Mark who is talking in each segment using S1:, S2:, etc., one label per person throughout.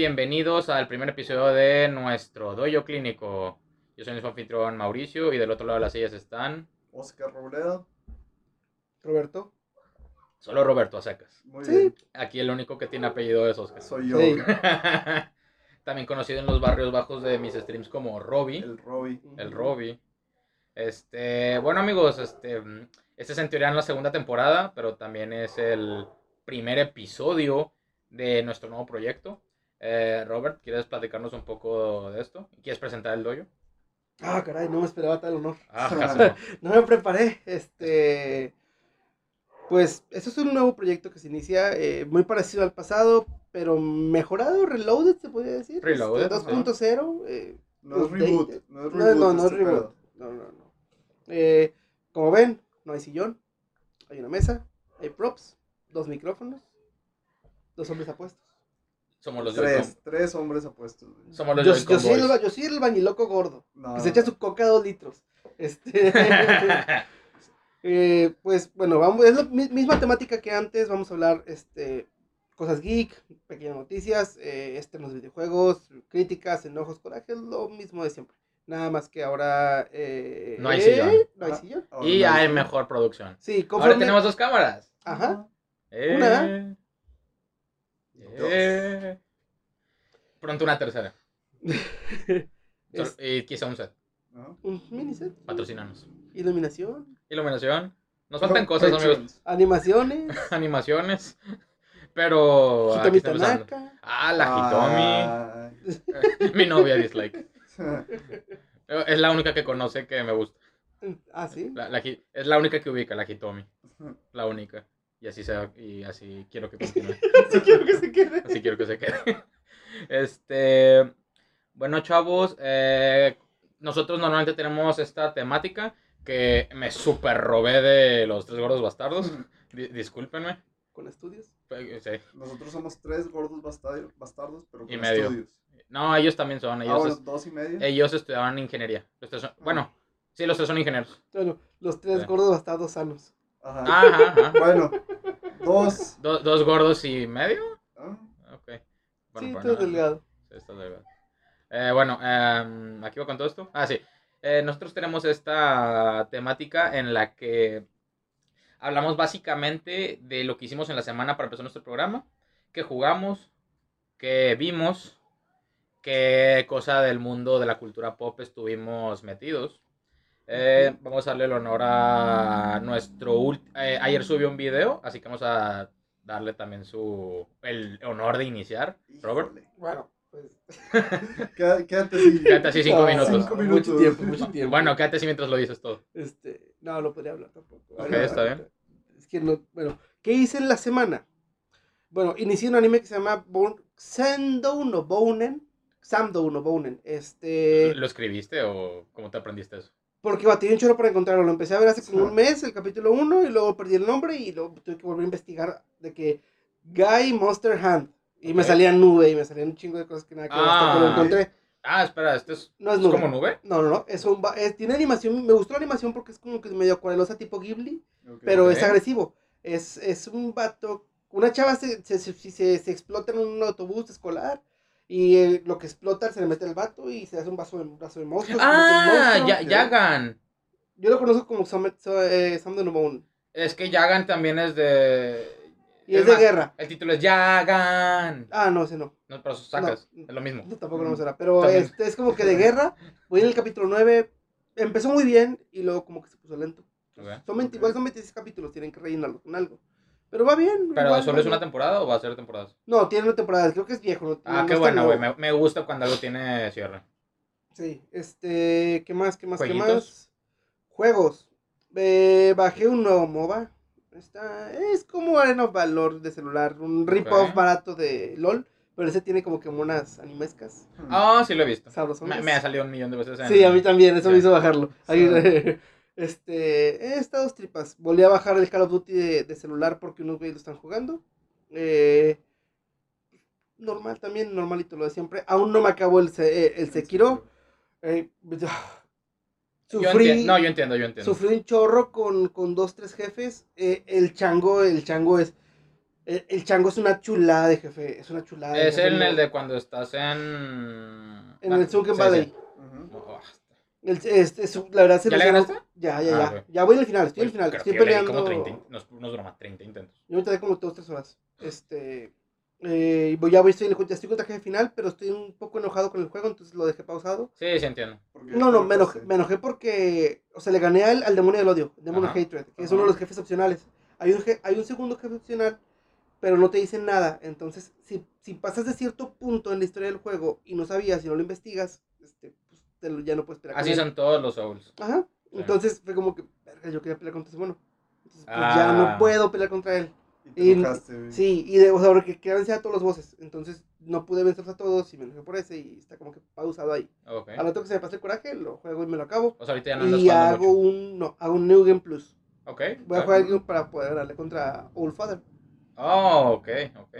S1: bienvenidos al primer episodio de nuestro doyo clínico. Yo soy su anfitrión Mauricio y del otro lado de las sillas están
S2: Oscar Robledo.
S3: Roberto.
S1: solo Roberto a secas.
S2: Muy
S3: Sí.
S2: bien.
S1: Aquí el único que tiene apellido es Oscar.
S2: Soy yo,
S3: Sí.
S1: También conocido en los barrios bajos de mis streams como Robbie,
S2: el Robbie.
S1: el Robbie. Este, bueno amigos, este, este es en teoría la segunda temporada, pero también es el primer episodio de nuestro nuevo proyecto. Eh, Robert, ¿quieres platicarnos un poco de esto? ¿Quieres presentar el doyo?
S3: Ah, caray, no me esperaba tal honor.
S1: Ah, no.
S3: No me preparé. Este. Pues, esto es un nuevo proyecto que se inicia eh, muy parecido al pasado, pero mejorado, reloaded, se podría decir.
S1: Reloaded,
S3: Este,
S1: ajá.
S3: 2.0. eh,
S2: No es reboot. No es
S3: No,
S2: reboot.
S3: no, no es
S2: este
S3: reboot. No, no, no. Eh, como ven, no hay sillón, hay una mesa, hay props, dos micrófonos, dos hombres apuestos.
S1: Somos los
S2: Tres, tres hombres apuestos. güey.
S1: Somos los
S3: Yo, yo soy el, yo soy el bañiloco gordo,
S2: No,
S3: que se echa su coca a dos litros. Este. Eh, pues bueno, vamos, es la mi- misma temática que antes, vamos a hablar este, cosas geek, pequeñas noticias, eh, externos de videojuegos, críticas, enojos, corajes, lo mismo de siempre. Nada más que ahora... eh,
S1: No hay sillón.
S3: No hay
S2: Ah.
S3: sillón.
S2: Ahora
S1: y
S2: no
S1: hay mejor producción.
S3: Sí,
S1: Ahora tenemos dos cámaras.
S3: Ajá.
S1: Eh,
S3: Una.
S1: Eh. Pronto una tercera.
S3: Es
S1: Y quizá un set.
S2: ¿No?
S3: un miniset.
S1: Patrocinanos.
S3: Iluminación,
S1: Iluminación. Nos faltan cosas, amigos.
S3: Animaciones,
S1: Animaciones. Pero.
S3: Hitomi
S1: hablando.
S3: Tanaka.
S1: Ah, la Hitomi. Mi novia dislike. Es la única que conoce que me gusta.
S3: Ah, sí.
S1: La- la Hi- es la única que ubica, la Hitomi. La única. Y así sea, y así quiero que continúe.
S3: Sí quiero que se quede.
S1: Así quiero que se quede. Este. Bueno, chavos. eh, nosotros normalmente tenemos esta temática que me super robé de los tres gordos bastardos. Di- discúlpenme.
S3: Con estudios.
S1: Sí.
S2: Nosotros somos tres gordos bastardos, bastardos pero
S1: Y
S2: con
S1: medio.
S2: estudios.
S1: No, ellos también son.
S2: Ah,
S1: Ellos,
S2: bueno,
S1: es-
S2: dos y medio.
S1: ellos estudiaban ingeniería. Los tres son- bueno, sí, los tres son ingenieros.
S3: Bueno, los tres
S1: Sí.
S3: gordos bastados sanos.
S2: Ajá.
S1: Ajá, ajá.
S2: Bueno, dos.
S1: Do- dos gordos y medio.
S2: Ah,
S1: Ok.
S3: sí,
S1: pues
S3: delgado.
S1: Sí, está delgado. Eh, bueno, em, aquí va con todo esto. Ah, sí. Eh, nosotros tenemos esta temática en la que hablamos básicamente de lo que hicimos en la semana para empezar nuestro programa, qué jugamos, qué vimos, qué cosa del mundo de la cultura pop estuvimos metidos. Eh, vamos a darle el honor a nuestro... ult- eh, ayer subió un video, así que vamos a darle también su... el honor de iniciar. Robert.
S3: Bueno, pues.
S2: Quédate, así.
S1: Quédate así cinco
S3: Ah,
S1: minutos.
S2: Cinco minutos.
S3: Mucho tiempo, mucho tiempo.
S1: Bueno, quédate así mientras lo dices todo.
S3: Este, no, no podría hablar tampoco.
S1: Ok, está bien.
S3: Es que no, bueno, ¿qué hice en la semana? Bueno, inicié un anime que se llama Bon Sendo no Bounen. Samdo no Bounen. Este.
S1: ¿Lo escribiste o cómo te aprendiste eso?
S3: Porque batí un chorro para encontrarlo. Lo empecé a ver hace como un mes, el capítulo 1, y luego perdí el nombre y luego tuve que volver a investigar de que Guy Monster Hand. Y me
S1: Ok.
S3: salía nube y me salían un chingo de cosas que nada que ver hasta que lo
S1: Ah.
S3: encontré.
S1: Ah, espera, ¿este es,
S3: No es nube.
S1: como nube?
S3: No, no, no. Es un, es- tiene animación. Me gustó la animación porque es como que medio acuarelosa tipo Ghibli.
S2: Ok.
S3: pero
S1: Ok.
S3: es agresivo. Es, es un vato. Una chava se, se, se, se- se explota en un autobús escolar. Y lo que explota se le mete el vato y se hace un vaso de, un vaso de el
S1: Ah,
S3: monstruo.
S1: ya, Yagan.
S3: Yo lo conozco como Sam, eh, Sam de Nomon.
S1: Es que Yagan también es de...
S3: Y es de
S1: más,
S3: guerra.
S1: El título es Yagan.
S3: Ah, no, ese no.
S1: No, pero sacas,
S3: No.
S1: es lo mismo.
S3: No, tampoco no me suena. Pero
S1: También.
S3: este es como que de guerra. Voy en el capítulo 9. Empezó muy bien y luego como que se puso lento.
S1: Ok.
S3: Son 20,
S2: Ok.
S3: igual son 26 capítulos, tienen que rellenarlo con algo. Pero va bien.
S1: ¿Pero
S3: igual,
S1: solo
S3: va
S1: es una temporada o va a ser temporadas?
S3: No, tiene una temporada, creo que es viejo. no-
S1: Ah,
S3: no
S1: qué bueno, güey. Me, me gusta cuando algo tiene cierre.
S3: Sí, este, ¿qué más? ¿Qué más? ¿Qué más? Juegos. Eh, bajé un nuevo MOBA. Está, es como Arena of Valor de celular, un rip-off barato de LOL, pero ese tiene como que monas animescas
S1: Ah, sí lo he visto. Me, me ha salido un millón de veces en...
S3: Sí, a mí también, eso
S1: Sí.
S3: me hizo bajarlo. este, he estado tripas. Volví a bajar el Call of Duty de, de celular porque unos güeyes lo están jugando. Eh, normal también, normalito lo de siempre. Aún no me acabó el, eh, el Sekiro. Eh,
S1: Yo
S3: sufrí,
S1: enti- no, yo entiendo, yo entiendo.
S3: sufrí un chorro con, con dos, tres jefes. Eh, el chango, el chango es El, el chango es una chulada de jefe. Es una chulada. de
S1: Es
S3: jefe,
S1: en
S3: no-
S1: el de cuando estás en.
S3: En el Sunken
S1: Sí,
S3: Valley.
S1: sí.
S2: Ujú.
S1: Oh,
S3: El, este, es- la verdad se
S1: ¿Ya
S3: me
S1: le ganaste?
S3: Ya, ya,
S1: Ah,
S3: ya.
S1: güey.
S3: Ya voy al final, estoy al final. Estoy peleando.
S1: como 30, no, es- no es broma, 30 intentos.
S3: Yo me tardé como dos, tres horas. Este. Eh, voy, ya voy, estoy, ya estoy contra el jefe final, pero estoy un poco enojado con el juego, entonces lo dejé pausado.
S1: Sí, sí entiendo.
S3: No, no, me enojé, me enojé porque. O sea, le gané al, al demonio del odio, Demon of
S1: Ajá.
S3: Hatred, que es uno de los jefes opcionales. Hay un, hay un segundo jefe opcional, pero no te dicen nada. Entonces, si, si pasas de cierto punto en la historia del juego y no sabías y no lo investigas, este, te lo- ya no puedes esperar. con
S1: Así
S3: él.
S1: son todos los Souls.
S3: Ajá.
S1: Sí.
S3: Entonces fue como que, verga, yo quería pelear contra ese mono. Entonces, pues
S1: Ah.
S3: ya no puedo pelear contra él.
S2: Y te
S3: y-
S2: enojaste, güey.
S3: Sí, y de, o sea, porque quería vencer a todos los bosses. Entonces no pude vencerlos a todos y me enojé por ese y está como que pausado ahí.
S1: Ok.
S3: Al rato que se me pase el coraje, lo juego y me lo acabo.
S1: O sea, ahorita ya no andas
S3: Y hago
S1: mucho.
S3: un, no, hago un New Game Plus.
S1: Ok.
S3: Voy a
S1: ah.
S3: jugar algo para poder darle contra Old Father.
S1: Oh, ok, ok.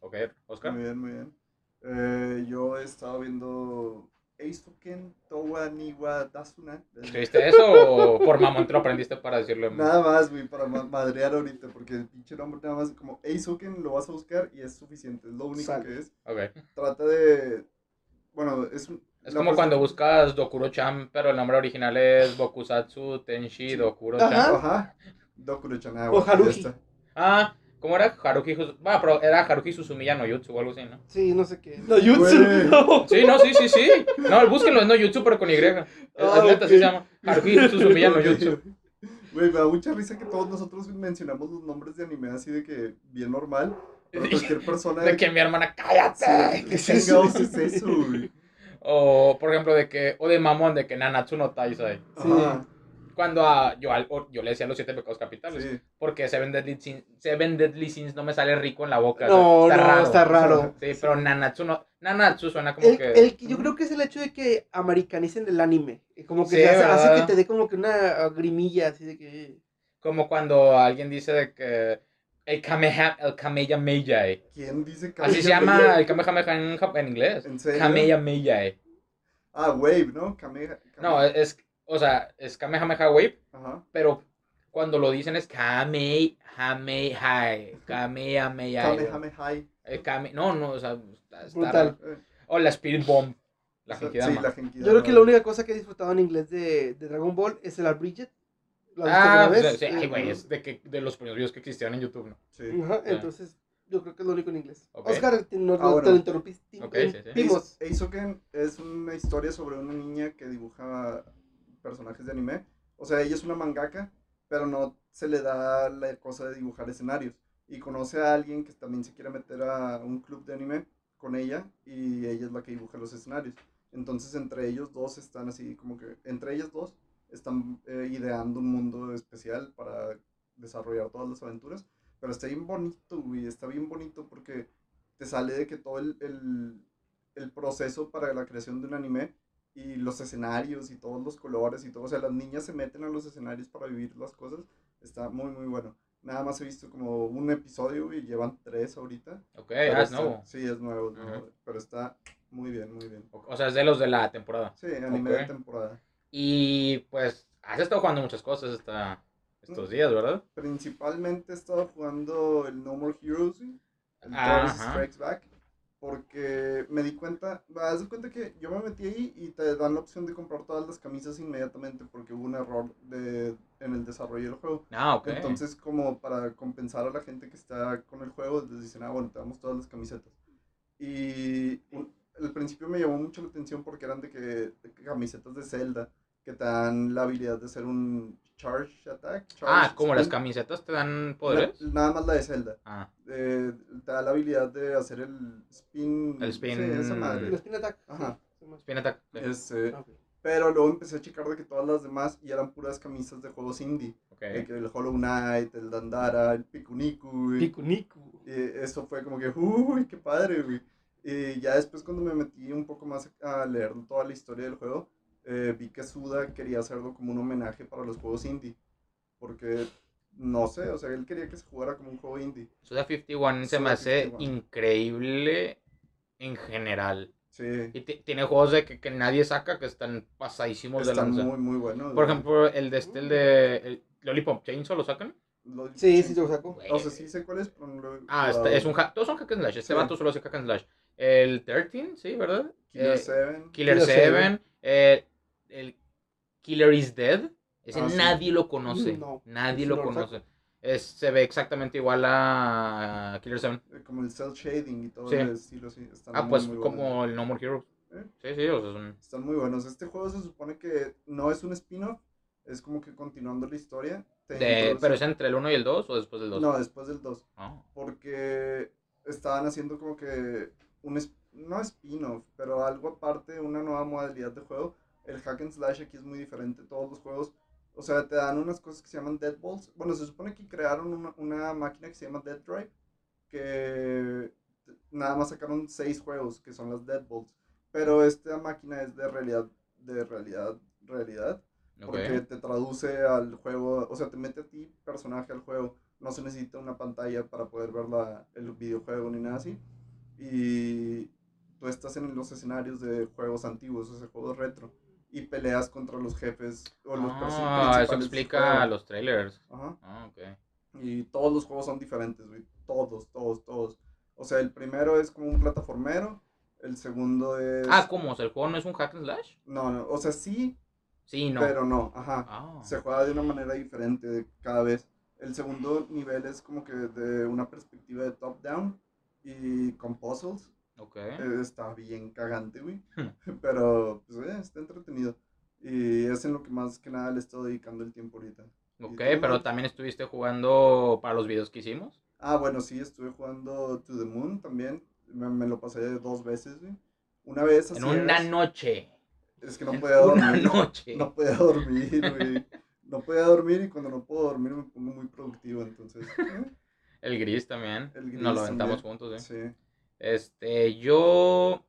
S1: Ok, Oscar.
S2: Muy bien, muy bien. Eh, yo he estado viendo Eisuken Towa Niwa Dasuna.
S1: ¿Escribiste eso o por mamón te lo aprendiste para decirlo? en-
S2: Nada más, güey, para ma- madrear ahorita, porque el pinche nombre nada más como Eisuken lo vas a buscar y es suficiente, es lo único que es.
S1: Ok.
S2: Trata de... Bueno, es... un-
S1: Es
S2: la
S1: como
S2: persona-
S1: cuando buscas Dokuro-chan, pero el nombre original es Bokusatsu Tenshi
S2: Sí.
S1: Dokuro-chan.
S3: Ajá.
S2: Ajá. Dokuro-chan, ah, bueno.
S1: Ah, ¿cómo era? Haruki Sus- Bueno, pero era Haruki Suzumiya no Jutsu o algo así, ¿no?
S3: Sí, no sé qué. No. Jutsu.
S1: Sí, no, sí, sí, sí. No, búsquenlo, es no Jutsu, pero con Y. Es,
S3: Ah,
S1: es neta,
S3: ok.
S1: sí se llama. Haruki Suzumiya no Jutsu.
S2: Güey, me da mucha risa que todos nosotros mencionamos los nombres de anime así de que bien normal. Pero cualquier persona.
S1: De que mi hermana, cállate.
S2: Sí,
S1: ¿Qué
S2: ¿Qué
S1: es eso?
S2: es eso, güey?
S1: O, por ejemplo, de que, o de mamón, de que Nanatsu no Taisai.
S3: Sí.
S2: Ajá,
S1: Cuando a, yo, yo le decía los siete pecados capitales.
S2: sí.
S1: Porque Seven Deadly, Sins, Seven Deadly Sins no me sale rico en la boca.
S3: No,
S1: o sea,
S3: no, está raro.
S1: Sí, pero Nanatsu no. Nanatsu suena como
S3: El,
S1: que.
S3: el yo creo que es el hecho de que americanicen el anime. Y Como que
S1: Sí,
S3: hace, que te dé como que una grimilla así de que.
S1: Como cuando alguien dice de que. El Kameha, el Kamehameha.
S2: ¿Quién dice
S1: Así se llama el Kamehameha en, en inglés.
S2: ¿En serio?
S1: Kamehameha.
S2: Ah, Wave, ¿no? Kameha.
S1: No, es. O sea, es Kamehameha Wave,
S2: Ajá.
S1: pero cuando lo dicen es Kamehameha. Kamehameha.
S2: Kamehameha.
S1: Eh, Kame- No, no, o sea. está- está
S3: Brutal.
S1: raro.
S2: Eh,
S1: O la Spirit Bomb. La
S2: o sea. Sí, la Genkidama.
S3: Yo creo que la única cosa que he disfrutado en inglés de, de Dragon Ball es el Bridget. ¿Lo has visto
S1: Ah, pues, sí, ay, güey,
S2: Ujú.
S1: es de, que, de los primeros videos que existían en YouTube, ¿no?
S2: Sí.
S3: Ajá,
S1: Ya.
S3: entonces yo creo que es lo único en inglés. Oscar, te, no,
S2: Ah,
S3: te lo interrumpí.
S1: Ok, sí, sí.
S2: Es una historia sobre una niña que dibuja personajes de anime. O sea, ella es una mangaka, pero no se le da la cosa de dibujar escenarios. Y conoce a alguien que también se quiere meter a un club de anime con ella y ella es la que dibuja los escenarios. Entonces entre ellos dos están así como que, entre ellas dos están eh, ideando un mundo especial para desarrollar todas las aventuras. Pero está bien bonito, güey, está bien bonito porque te sale de que todo el, el, el proceso para la creación de un anime y los escenarios y todos los colores y todo, o sea, las niñas se meten a los escenarios para vivir las cosas, está muy, muy bueno. Nada más he visto como un episodio y llevan tres ahorita.
S1: Ok, ah, es
S2: está-
S1: nuevo.
S2: Sí, es nuevo, es
S1: Ajá.
S2: nuevo, pero está muy bien, muy bien.
S1: O o sea, es de los de la temporada.
S2: Sí, anime
S1: Ok.
S2: de temporada.
S1: Y pues, has estado jugando muchas cosas esta,
S2: Mm.
S1: estos días, ¿verdad?
S2: Principalmente he estado jugando el No More Heroes, el
S1: Ajá.
S2: Strikes Back, porque me di cuenta, haz de cuenta que yo me metí ahí y te dan la opción de comprar todas las camisas inmediatamente porque hubo un error de, en el desarrollo del juego.
S1: Ah, ok.
S2: Entonces, como para compensar a la gente que está con el juego, les dicen, ah, bueno, te damos todas las camisetas. Y un- al principio me llamó mucho la atención porque eran de que de camisetas de Zelda que te dan la habilidad de hacer un charge attack.
S1: ah,
S2: charge
S1: como las camisetas te dan poderes.
S2: Na- nada más la de Zelda.
S1: Ah,
S2: Eh, te da la habilidad de hacer el spin.
S1: El spin-
S2: Sí, esa
S3: El
S2: madre.
S3: Spin Attack.
S2: Ajá.
S1: Spin Attack.
S2: Este,
S3: Ah, ok.
S2: pero luego empecé a checar de que todas las demás y eran puras camisas de juegos indie.
S1: Ok.
S2: De que el Hollow Knight, el Dandara, el Pikuniku. güey.
S3: Pico Niku.
S2: Y eso fue como que, uy, qué padre, güey. Y ya después cuando me metí un poco más a leer toda la historia del juego, eh, vi que Suda quería hacerlo como un homenaje para los juegos indie. Porque, no sé, o sea, él quería que se jugara como un juego indie.
S1: Suda 51 se me hace
S2: 51.
S1: increíble en general.
S2: Sí,
S1: Y ti- tiene juegos de que, que nadie saca que están pasadísimos de
S2: están
S1: lanza.
S2: muy, muy buenos.
S1: Por ejemplo, el de este, el de el Lollipop Chainsaw, ¿lo sacan?
S3: Sí, sí, lo sacó.
S1: Güey.
S2: O sea, sí sé cuál es, pero no lo he
S1: Ah, este, es un hack. Todos son hack and slash. Este
S2: Sí.
S1: vato solo hace hack and slash. El 13, sí, ¿verdad?
S2: Killer
S1: Eh,
S2: 7.
S1: Killer
S3: Killer
S1: 7. eh, el Killer is Dead. Ese
S2: Ah, sí.
S1: nadie lo conoce.
S3: No,
S1: nadie lo
S3: no lo
S1: conoce. Es, se ve exactamente igual a Killer 7.
S2: eh, Como el cel shading y todo
S1: Sí.
S2: el estilo, sí. Están
S1: Ah,
S2: muy,
S1: pues
S2: muy
S1: como el No More Heroes.
S2: ¿Eh?
S1: Sí, sí, o sea, son...
S2: Están muy buenos. Este juego se supone que no es un spin-off, es como que continuando la historia.
S1: De- ¿Pero es entre el 1 y el 2 o después del 2?
S2: No, después del 2.
S1: Ah.
S2: Porque estaban haciendo como que un, es- no spin-off, pero algo aparte, una nueva modalidad de juego. El hack and slash aquí es muy diferente. Todos los juegos, o sea, te dan unas cosas que se llaman Dead Balls. Bueno, se supone que crearon una, una máquina que se llama Dead Drive, que nada más sacaron seis juegos, que son las Dead Balls. Pero esta máquina es de realidad, de realidad, realidad. Porque te traduce al juego, o sea, te mete a ti personaje al juego. No se necesita una pantalla para poder ver la, el videojuego ni nada así. Y tú estás en los escenarios de juegos antiguos, o sea, juegos retro. Y peleas contra los jefes o los
S1: Ah, eso
S2: principales del
S1: explica
S2: juego.
S1: los trailers.
S2: Ajá.
S1: Ah, ok.
S2: Y todos los juegos son diferentes, güey. Todos, todos, todos. O sea, el primero es como un plataformero. El segundo es.
S1: Ah, ¿cómo? O sea, ¿el juego no es un hack and slash?
S2: No, no. O sea, sí,
S1: Sí, no.
S2: pero no. Ajá.
S1: Ah.
S2: se juega de una manera diferente cada vez. El segundo nivel es como que de una perspectiva de top-down y con puzzles.
S1: Ok.
S2: Eh, Está bien cagante, güey.
S1: Hmm.
S2: Pero, pues, eh, está entretenido. Y es en lo que más que nada le estoy dedicando el tiempo ahorita.
S1: Ok,
S2: ¿Y tú,
S1: pero también estuviste jugando para los videos que hicimos.
S2: Ah, bueno, sí, estuve jugando To the Moon también. Me, me lo pasé dos veces, güey. Una vez así.
S1: En una noche.
S2: Es que no
S1: en
S2: podía
S1: una
S2: dormir.
S1: noche.
S2: No podía dormir, güey. No podía dormir y cuando no puedo dormir me pongo muy productivo, entonces. ¿eh?
S1: El gris también.
S2: El gris
S1: Nos lo aventamos juntos, ¿eh?
S2: Sí.
S1: Este, yo.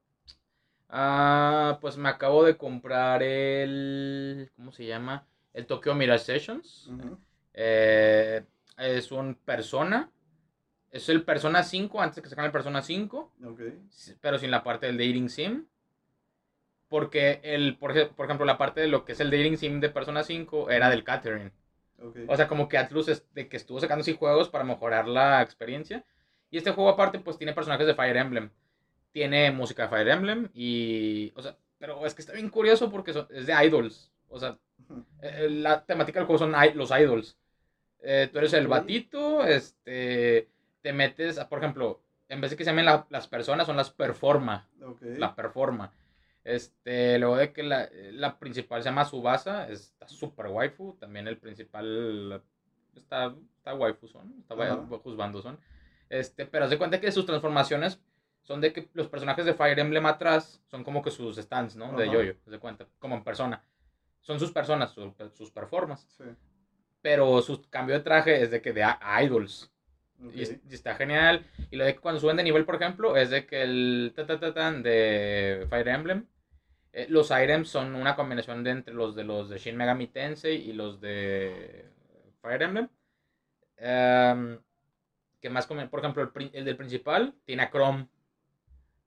S1: Ah, pues me acabo de comprar el. ¿Cómo se llama? El Tokyo Mirage Sessions. Eh, es un Persona. Es el Persona 5 antes que sacan el Persona 5.
S2: Ok.
S1: s- Pero sin la parte del dating sim. Porque el, por, por ejemplo, la parte de lo que es el dating sim de Persona 5 era del catering.
S2: Ok.
S1: O sea, como que Atlus es de que estuvo sacando así juegos para mejorar la experiencia. Y este juego aparte pues tiene personajes de Fire Emblem. Tiene música de Fire Emblem y... O sea, pero es que está bien curioso porque son- es de idols. O sea,
S2: Ujú.
S1: eh, la temática del juego son los idols. Eh, tú eres el batito, este... Te metes, a, por ejemplo, en vez de que se llamen la- las personas, son las performa
S2: Ok.
S1: la performa. Este, luego de que la, la principal se llama Subasa, está super waifu, también el principal está, está waifu son, está waifus bando son. Este, pero haz de cuenta que sus transformaciones son de que los personajes de Fire Emblem atrás son como que sus stands, ¿no? De yoyo, haz de cuenta, como en persona. Son sus personas, sus, sus performances.
S2: Sí.
S1: Pero su cambio de traje es de que de a- idols.
S2: Ok.
S1: Y, y está genial. Y lo de que cuando suben de nivel, por ejemplo, es de que el ta, ta, ta, tan de Fire Emblem, eh, los items son una combinación de entre los de los de Shin Megami Tensei y los de Fire Emblem. Em, que más comen- por ejemplo, el, del principal tiene a Chrome.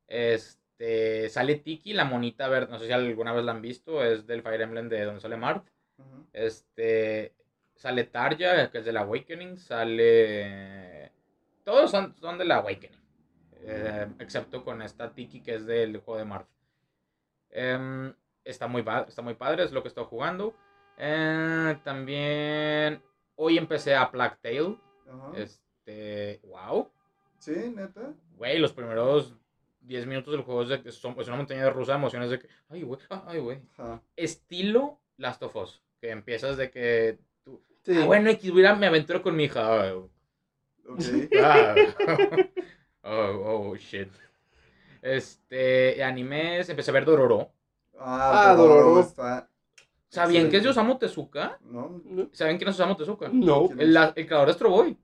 S1: Este, sale Tiki, la monita verde, no sé si alguna vez la han visto, es del Fire Emblem de donde sale Mart. Este. Sale Tarja, que es del Awakening. Sale. Todos son, son del Awakening. eh, excepto con esta Tiki, que es del juego de Mart. Em, está, muy está muy padre, es lo que estoy jugando. Eh, también. Hoy empecé a Plague Tale.
S2: Ajá.
S1: Este. Wow.
S2: Sí, neta.
S1: Güey, los primeros 10 minutos del juego es, de que son- es una montaña rusa de emociones de que. Ay, güey. ah, Ay, güey estilo Last of Us. Que empiezas de que tú.
S3: Sí.
S1: Ah, bueno, X, voy a me aventuro con mi hija.
S2: Ok.
S1: ah. oh, oh, shit. Este, animes, empecé a ver Dororo.
S2: Ah,
S3: Ah,
S2: Dororo
S3: Dororo.
S2: está.
S1: ¿Sabían que es de. Osamu Tezuka?
S2: ¿No?
S1: ¿Saben quién es Osamu Tezuka?
S3: No.
S2: ¿Quién
S1: El, el creador de Astro Boy.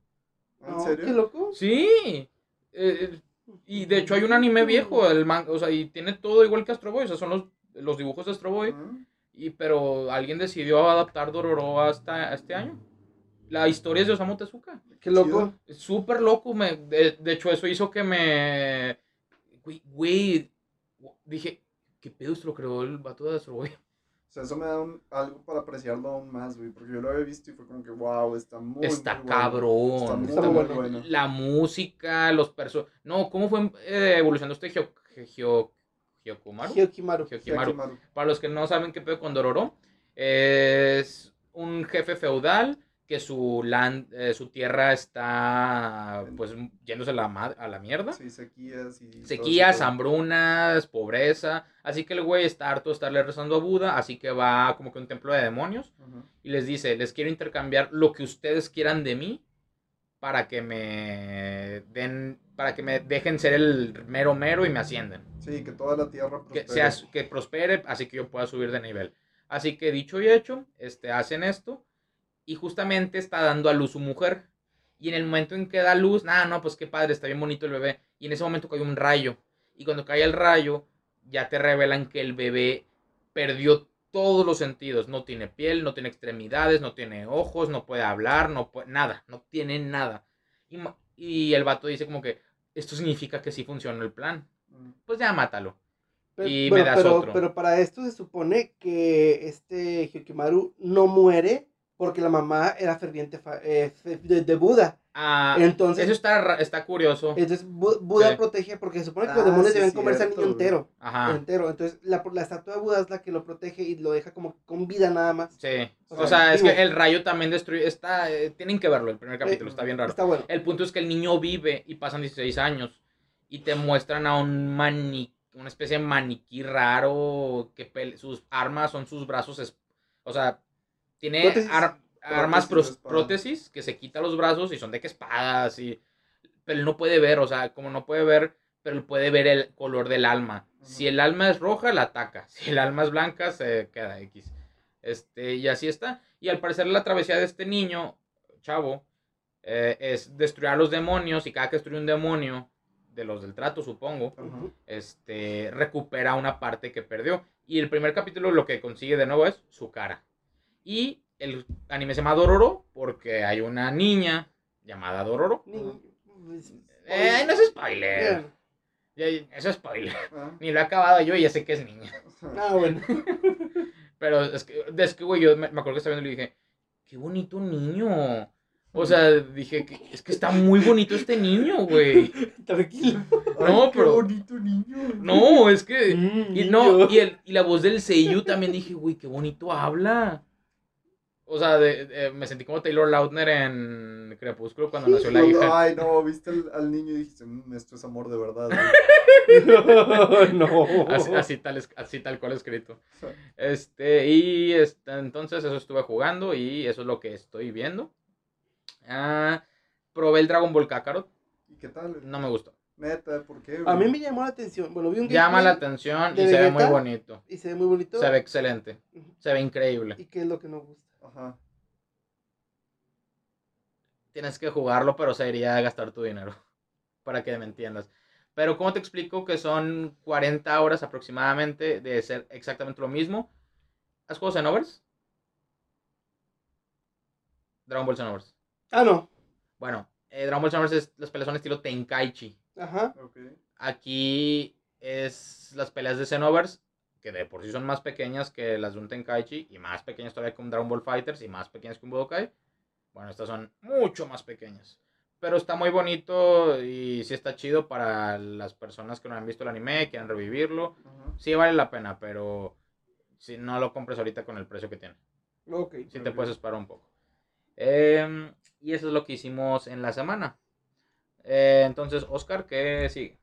S2: ¿En
S3: No,
S2: serio?
S3: ¿Qué loco?
S1: Sí. Eh, y de hecho hay un anime viejo, el man- o sea, y tiene todo igual que Astro Boy, o sea, son los, los dibujos de Astro Boy. Y, pero alguien decidió adaptar Dororo hasta este año. La historia es de Osamu Tezuka.
S3: Qué loco.
S1: Es súper loco. Me, de, de hecho, eso hizo que me. Güey, güey, Dije, ¿qué pedo? Esto lo creó el vato de Astro Boy.
S2: O sea, eso me da un- algo para apreciarlo aún más, güey. Porque yo lo había visto y fue como que, wow, está muy,
S1: Está
S2: muy bueno.
S1: cabrón.
S2: Está muy,
S3: Está
S2: muy
S3: bueno.
S2: bueno.
S1: La música, los persos. No, ¿cómo fue eh, evolucionando este Gyo... Gyo... Gyokumaru?
S3: Hyokimaru.
S1: Gyokimaru. Para los que no saben qué pedo con Dororo, es un jefe feudal que su land, eh, su tierra está pues yéndose a la, a la mierda.
S2: Sí, sequías y...
S1: Sequías, hambrunas, pobreza. Así que el güey está harto de estarle rezando a Buda, así que va como que a un templo de demonios y les dice, les quiero intercambiar lo que ustedes quieran de mí para que me den, para que me dejen ser el mero mero y me ascienden.
S2: Sí, que toda la tierra
S1: Que,
S2: prospere.
S1: sea, que prospere, así que yo pueda subir de nivel. Así que dicho y hecho, este, hacen esto y justamente está dando a luz su mujer. Y en el momento en que da luz, nada, no, pues qué padre, está bien bonito el bebé. Y en ese momento cae un rayo. Y cuando cae el rayo, ya te revelan que el bebé perdió todos los sentidos. No tiene piel, no tiene extremidades, no tiene ojos, no puede hablar, no puede, nada, no tiene nada. Y, el vato dice como que esto significa que sí funcionó el plan.
S2: Mm.
S1: Pues ya mátalo.
S3: Pero,
S1: Y me das
S3: pero,
S1: otro.
S3: pero para esto se supone que este Hyokimaru no muere porque la mamá era ferviente eh, de, de Buda.
S1: Ah,
S3: Entonces,
S1: eso está, está curioso.
S3: entonces Bu- Buda
S1: Sí.
S3: protege porque se supone que
S2: Ah,
S3: los demonios
S2: sí,
S3: deben comerse al niño entero.
S1: Ajá.
S3: Entero. Entonces la, la estatua de Buda es la que lo protege y lo deja como con vida nada más.
S1: Sí.
S3: O
S1: O
S3: sea,
S1: sea, es
S3: vivo.
S1: que el rayo también destruye. Está, eh, tienen que verlo, el primer capítulo,
S3: Eh,
S1: está bien raro.
S3: Está bueno.
S1: El punto es que el niño vive y pasan 16 años y te muestran a un maniquí, una especie de maniquí raro que pele- sus armas son sus brazos, o sea, tiene
S3: Prótesis.
S1: ar- armas
S2: Prótesis
S1: pros- que se quita los brazos y son de que espadas y pero él no puede ver, o sea, como no puede ver, pero él puede ver el color del alma. Si el alma es roja, la ataca. Si el alma es blanca, se queda X. Este, y así está. Y al parecer la travesía de este niño, chavo, eh, es destruir a los demonios y cada que destruye un demonio, de los del trato supongo, este, recupera una parte que perdió. Y el primer capítulo lo que consigue de nuevo es su cara. Y el anime se llama Dororo porque hay una niña llamada Dororo.
S3: Ni-
S1: Eh, no es spoiler.
S3: Bien.
S1: Eso es spoiler.
S2: Ah.
S1: Ni lo he acabado yo y ya sé que es niña.
S3: Ah, bueno.
S1: Pero es que, es que güey, yo me, acuerdo que estaba viendo y le dije, qué bonito niño. O sea, dije, que, es que está muy bonito este niño, güey.
S3: Tranquilo.
S1: No,
S2: Ay, qué
S1: pero-
S2: bonito niño.
S1: No, es que...
S3: Mm,
S1: Y no,
S3: niño.
S1: y, el, y la voz del Seiyu también dije, güey, qué bonito habla. O sea, de- de- me sentí como Taylor Lautner en Crepúsculo cuando nació la hija.
S2: Ay, no, viste al, al niño y dijiste, "Mm, esto es amor de verdad. güey".
S3: no.
S1: Así, así tal, es- así tal cual escrito. Este, y este, entonces eso estuve jugando y eso es lo que estoy viendo. Ah, probé el Dragon Ball Kakarot,
S2: ¿Y qué tal?
S1: no me gustó.
S2: Neta, ¿por qué?
S3: A mí me llamó la atención. Bueno, vi un
S1: Llama la atención y se ve muy
S3: Vegeta.
S1: bonito.
S3: y se ve muy bonito.
S1: Se ve excelente, se ve increíble.
S3: ¿Y qué es lo que no gusta?
S2: Ajá.
S1: Tienes que jugarlo, pero sería gastar tu dinero, para que me entiendas. Pero ¿cómo te explico que son 40 horas aproximadamente de ser exactamente lo mismo? ¿Has jugado Xenoverse? Dragon Ball Xenoverse.
S3: Ah, no.
S1: Bueno, eh, Dragon Ball Xenoverse es las peleas son estilo Tenkaichi.
S3: Ajá.
S2: Ok.
S1: Aquí es las peleas de Xenoverse, que de por sí son más pequeñas que las de un Tenkaichi, y más pequeñas todavía que un Dragon Ball Fighters, y más pequeñas que un Budokai. Bueno, estas son mucho más pequeñas. Pero está muy bonito y sí está chido para las personas que no han visto el anime y quieren revivirlo.
S2: Ajá.
S1: Sí vale la pena, pero si no lo compres ahorita con el precio que tiene.
S3: Ok.
S1: Si te
S2: Ok.
S1: puedes esperar un poco. Em, y eso es lo que hicimos en la semana. Eh, entonces, Oscar, ¿qué sigue?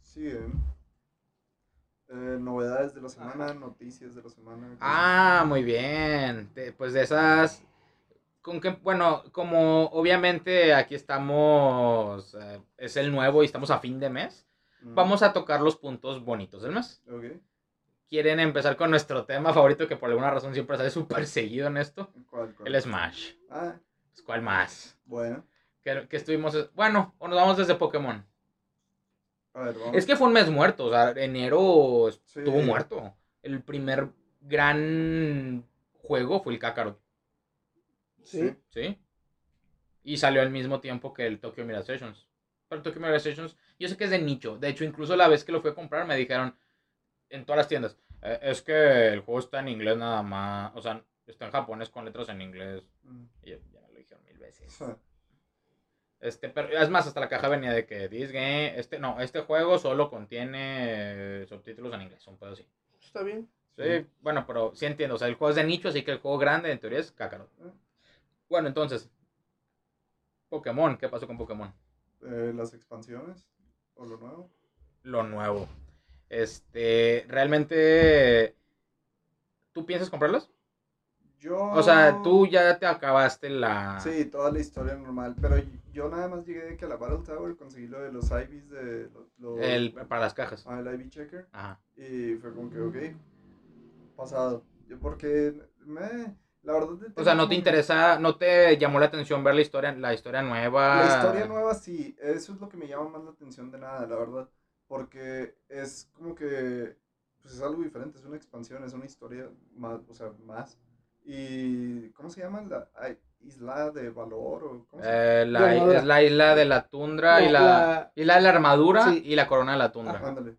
S2: Sí, eh. Eh, novedades de la semana, noticias de la semana.
S1: Ah, muy bien. De- pues de esas. Con que, bueno, como obviamente aquí estamos. eh, es el nuevo y estamos a fin de mes.
S2: Mm,
S1: Vamos a tocar los puntos bonitos del mes.
S2: Ok.
S1: ¿Quieren empezar con nuestro tema favorito que por alguna razón siempre sale súper seguido en esto?
S2: ¿Cuál, cuál?
S1: El Smash.
S2: Ah,
S1: Pues, ¿Cuál más?
S2: bueno.
S1: Que, que estuvimos. Bueno, o nos vamos desde Pokémon.
S2: A ver, vamos.
S1: Es que fue un mes muerto, o sea, enero
S2: Sí.
S1: estuvo muerto. El primer gran juego fue el Kakarot,
S3: Sí.
S1: ¿sí? Y salió al mismo tiempo que el Tokyo Mirage Sessions. Pero el Tokyo Mirage Sessions, yo sé que es de nicho. De hecho, incluso la vez que lo fui a comprar me dijeron en todas las tiendas, Eh, es que el juego está en inglés nada más. O sea, está en japonés con letras en inglés.
S2: Mm.
S1: Y ya, ya me lo dijeron mil veces. Este, pero es más, hasta la caja venía de que game, este, no, este juego solo contiene eh, subtítulos en inglés, un pedo así.
S3: Está bien.
S1: Sí, bueno, pero sí entiendo, o sea, el juego es de nicho, así que el juego grande en teoría es Kakarot.
S2: Ah.
S1: Bueno, entonces, Pokémon, ¿qué pasó con Pokémon?
S2: Eh, las expansiones o lo nuevo.
S1: Lo nuevo. Este, realmente, ¿tú piensas comprarlos?
S2: Yo.
S1: O sea, tú ya te acabaste la...
S2: Sí, toda la historia normal. Pero yo nada más llegué de que a la Battle Tower conseguí lo de los IVs de. Los, los-
S1: El, para las cajas.
S2: ah, el IV Checker.
S1: Ajá.
S2: Y fue como que, ok. Pasado. Yo porque. Me, la verdad.
S1: O sea, no te interesa, no te llamó la atención ver la historia, la historia nueva.
S2: La historia nueva sí, eso es lo que me llama más la atención de nada, la verdad. Porque es como que, pues es algo diferente, es una expansión, es una historia más, o sea, más. Y, ¿cómo se llama? La isla de valor o cómo se llama?
S1: Eh, la,
S3: La
S1: es la isla de la tundra y
S3: No,
S1: la,
S3: la-
S1: isla de la armadura
S3: Sí.
S1: y la corona de la tundra.
S3: Ajá.
S2: Ándale.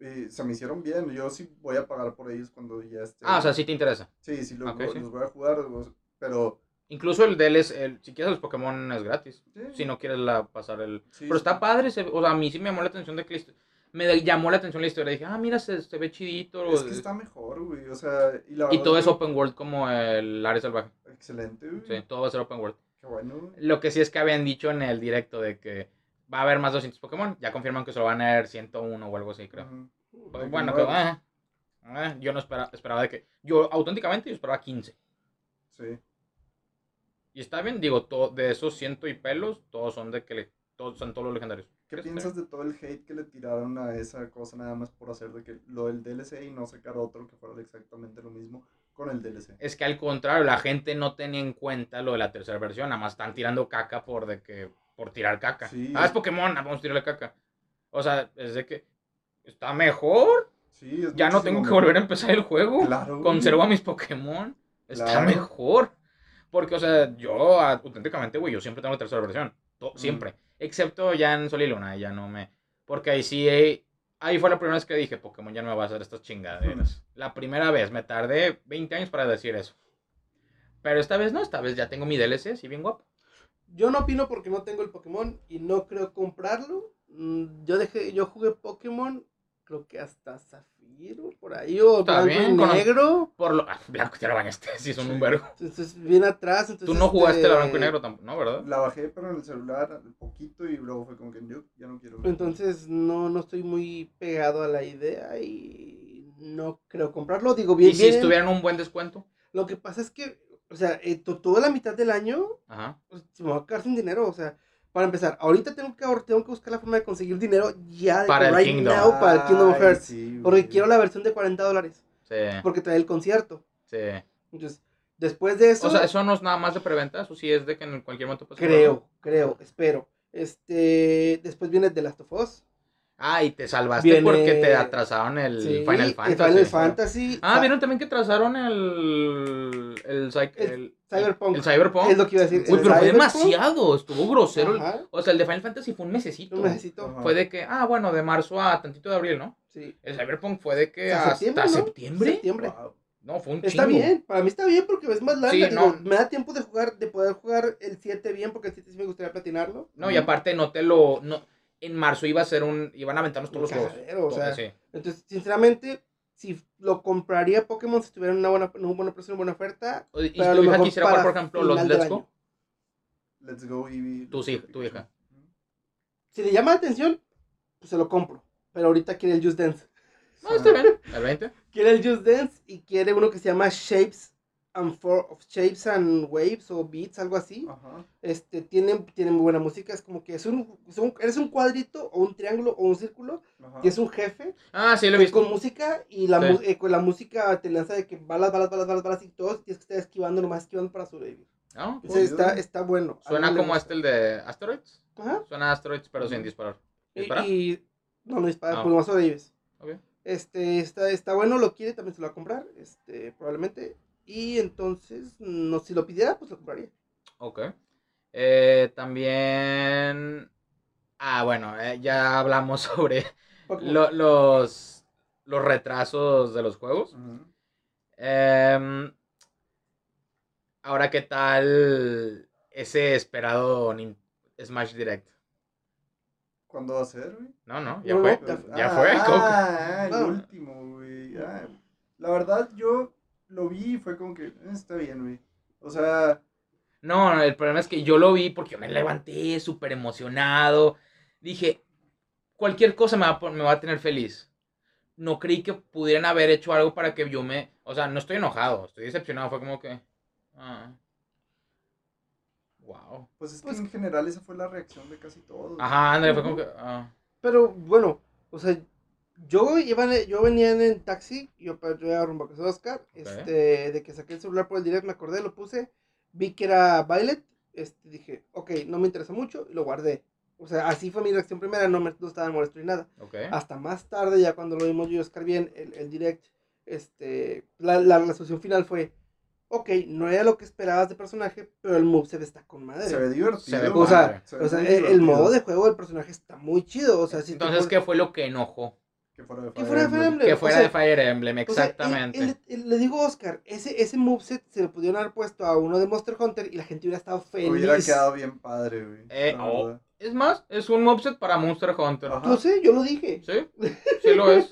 S2: Y se me hicieron bien, yo sí voy a pagar por ellos cuando ya esté.
S1: Ah, o sea, sí te interesa.
S2: Sí, sí, los,
S1: Ok,
S2: voy-
S1: sí.
S2: los voy a jugar, pero...
S1: Incluso el DLC, el, si quieres los Pokémon es gratis.
S2: Sí,
S1: Si no quieres la, pasar el...
S2: sí,
S1: Pero está
S2: sí.
S1: padre, se- o sea, a mí sí me llamó la atención de que me llamó la atención la historia. Dije, ah, mira, se, se ve chidito.
S2: Es que está mejor, güey, o sea... Y, la
S1: Y todo es open world como el área salvaje.
S2: Excelente, güey.
S1: Sí, todo va a ser open world.
S2: Qué bueno, güey.
S1: Lo que sí es que habían dicho en el directo de que va a haber más 200 Pokémon. Ya confirman que solo van a haber 101 o algo así, creo. Pues bueno, que, ah, ah, yo no esperaba, esperaba de que. Yo auténticamente yo esperaba 15.
S2: Sí.
S1: Y está bien, digo, to- de esos ciento y pelos, todos son de que le, todos son todos los legendarios.
S2: ¿Qué
S1: Está
S2: piensas de todo el hate que le tiraron a esa cosa nada más por hacer de que lo del DLC y no sacar otro que fuera exactamente lo mismo con el DLC?
S1: Es que al contrario, la gente no tenía en cuenta lo de la tercera versión, nada más están tirando caca por de que por tirar caca.
S2: Sí.
S1: Ah, es Pokémon, vamos a tirarle caca. O sea, es de que está mejor.
S2: Sí, es
S1: Ya no tengo que volver a empezar el juego.
S2: Claro. güey.
S1: Conservo a mis Pokémon. Está
S2: Claro.
S1: mejor. Porque, o sea, yo auténticamente, güey, yo siempre tengo la tercera versión. To-
S2: Mm.
S1: Siempre. Excepto ya en Sol y Luna, ya no me. Porque ahí sí. eh, Ahí fue la primera vez que dije, Pokémon ya no me va a hacer estas chingaderas. La primera vez, me tardé 20 años para decir eso. Pero esta vez no, esta vez ya tengo mi DLC, sí, bien guapo.
S3: Yo no opino porque no tengo el Pokémon y no creo comprarlo. Mm, Yo dejé, yo jugué Pokémon, creo que hasta Zafiro, por ahí, o
S1: Está
S3: blanco
S1: bien,
S3: y
S1: con-
S3: negro.
S1: Por lo. Ah, blanco, te lo bañaste, sí, son un vergo.
S3: Entonces, bien atrás. Entonces,
S1: Tú no jugaste la
S3: este,
S1: blanco y negro tampoco, ¿no? ¿Verdad?
S2: La bajé, pero en el celular poquito y luego fue como que yo ya no quiero.
S3: Entonces, no, no estoy muy pegado a la idea y no creo comprarlo. Digo, bien,
S1: Y si
S3: bien.
S1: estuvieran un buen descuento.
S3: Lo que pasa es que, o sea, eh, to- toda la mitad del año
S1: Ajá.
S3: pues, se me va a quedar sin dinero. O sea, para empezar, ahorita tengo que, tengo que buscar la forma de conseguir dinero ya de
S1: Para el
S3: right
S1: Kingdom.
S3: now para el Kingdom
S2: Ay,
S3: Hearts.
S2: sí,
S3: Porque
S2: güey.
S3: quiero la versión de 40 dólares.
S1: Sí.
S3: Porque trae el concierto.
S1: Sí.
S3: Entonces, después de eso,
S1: O sea, eso no es nada más de preventa, eso sí es de que en cualquier momento puedes
S3: creo, creo, espero. Este, después viene The Last of Us.
S1: Ah, y te salvaste
S3: Viene-
S1: porque te atrasaron el
S3: Sí,
S1: Final
S3: el
S1: Fantasy.
S3: Final Fantasy.
S1: Ah, vieron también que atrasaron el. El,
S3: El
S1: el-
S3: Cyberpunk.
S1: El Cyberpunk.
S3: Es lo que iba a decir.
S1: Uy, pero fue demasiado, estuvo grosero.
S3: Ajá,
S1: O sea, el de Final Fantasy fue un mesecito.
S3: un mesecito.
S2: Ajá.
S1: Fue de que, ah, bueno, de marzo a tantito de abril, ¿no?
S3: Sí.
S1: El Cyberpunk fue de que
S3: Hasta
S1: hasta
S3: septiembre, ¿no?
S1: septiembre.
S3: Septiembre.
S2: Wow.
S1: No, fue un
S3: Está
S1: chingo.
S3: bien, para mí está bien porque es más larga.
S1: Sí,
S3: digo,
S1: no.
S3: Me da tiempo de jugar, de poder jugar el 7 bien porque el 7 sí me gustaría platinarlo.
S1: No, y aparte no te lo. No, en marzo iba a ser un. Iban a aventarnos todos
S3: Un
S1: los juegos.
S3: o sea,
S1: sí.
S3: Entonces, sinceramente, si lo compraría Pokémon si estuviera en una buena, en un buen precio, en buena oferta.
S1: Y si
S3: Pero a
S1: tu
S3: lo
S1: hija
S3: mejor
S1: quisiera jugar, por ejemplo, los Let's Go.
S3: año.
S2: Let's go, Eevee.
S1: Tu hija- tu hija.
S3: Si le llama la atención, pues se lo compro. Pero ahorita quiere el Just Dance.
S1: No, está bien. El 20.
S3: Quiere el Just Dance y quiere uno que se llama Shapes and for, Shapes and Waves o Beats, algo así.
S2: Ajá.
S3: Este, tiene, tiene muy buena música. Es como que es un, es un- eres un cuadrito o un triángulo o un círculo.
S2: Ajá.
S3: Y es un jefe
S1: Ah, sí, lo he
S3: que
S1: visto.
S3: con música y la,
S1: Sí.
S3: eh, con la música te lanza de que balas, balas, balas, balas, balas y todo. Tienes que estar esquivando, nomás esquivando para sobrevivir.
S1: Ah, cool.
S3: Está, está bueno.
S1: Suena como este el de Asteroids.
S3: Ajá.
S1: Suena a Asteroids, pero sin disparar.
S3: Y,
S1: ¿Dispara?
S3: y- no, no dispara,
S1: Ah.
S3: pues nomás sobrevives.
S1: Ok.
S3: Este, está, está bueno, lo quiere, también se lo va a comprar, este, probablemente. Y entonces, no, si lo pidiera, pues lo compraría.
S1: Ok. Eh, también. Ah, bueno, eh, ya hablamos sobre lo- los. los retrasos de los juegos. Em, ahora, ¿qué tal ese esperado Smash Direct?
S2: ¿Cuándo va a ser, güey?
S1: No, no, ya
S3: No,
S1: fue.
S3: no, ya
S1: Ya
S2: ah,
S1: fue. ¿cómo que?
S2: Ah, el
S3: Ah.
S2: último, güey. Ah, la verdad, yo lo vi y fue como que, "Eh, está bien, güey. O sea,
S1: No, no, el problema es que yo lo vi porque yo me levanté súper emocionado. Dije, cualquier cosa me va, a, me va a tener feliz. No creí que pudieran haber hecho algo para que yo me... O sea, no estoy enojado, estoy decepcionado. Fue como que... Ah. Wow.
S2: pues es que
S3: Pues-
S2: en general esa fue la reacción de casi todos.
S1: Ajá, André, fue como que... ah.
S3: Pero bueno, o sea, yo iba yo venía en el taxi, yo para yo iba rumbo a casa de Oscar, este, de que saqué el celular por el direct, me acordé, lo puse, vi que era Violet, este, dije, ok, no me interesa mucho, y lo guardé. O sea, así fue mi reacción primera, no, me, no estaba molesto ni nada.
S1: Ok.
S3: Hasta más tarde, ya cuando lo vimos yo y Oscar bien, el, el direct, este, la, la resolución final fue, ok, no era lo que esperabas de personaje, pero el moveset está con madre.
S2: Se ve divertido.
S1: Se ve
S3: o sea,
S1: padre.
S2: Se ve
S3: o sea, el, modo de juego del personaje está muy chido. O sea, si
S1: Entonces, ¿qué fue lo que enojó?
S2: Que fuera de
S3: que fuera de Fire
S2: Emblem.
S3: Emblem.
S1: Que
S3: o
S1: fuera
S3: sea,
S1: de Fire Emblem,
S3: o sea,
S1: exactamente.
S3: el- el- el- le digo a Oscar, ese, ese moveset se lo pudieron haber puesto a uno de Monster Hunter y la gente hubiera estado feliz.
S2: Hubiera quedado bien padre, güey.
S1: Eh, oh. Es más, es un moveset para Monster Hunter.
S2: Ajá.
S3: Yo sé, yo lo dije.
S1: Sí, sí lo es.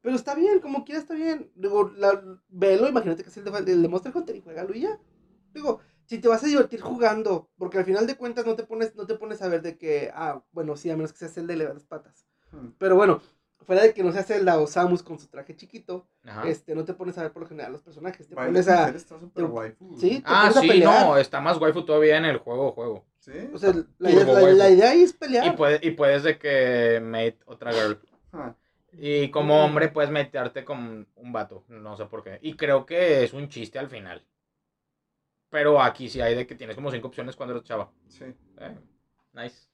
S3: Pero está bien, como quiera está bien. Digo, la, velo, imagínate que es el de, el de Monster Hunter y juégalo y ya. Digo, si te vas a divertir jugando, porque al final de cuentas no te pones, no te pones a ver de que, ah, bueno, sí, a menos que seas el de le las patas.
S2: Hmm.
S3: Pero bueno, fuera de que no seas el o Samus con su traje chiquito,
S1: Ajá.
S3: este, no te pones a ver por lo general los personajes. Te pones a.
S2: Está
S3: te-
S2: waifu,
S3: sí, te
S1: Ah,
S3: pones a
S1: sí,
S3: pelear.
S1: no, está más waifu todavía en el juego, juego.
S2: Sí.
S3: O sea, la, la- la idea ahí es pelear.
S1: Y, puede, y puedes de que mate otra girl.
S2: Ajá.
S1: Y como hombre puedes meterte con un vato, no sé por qué. Y creo que es un chiste al final. Pero aquí sí hay de que tienes como cinco opciones cuando eres chava.
S2: Sí.
S1: Eh, nice.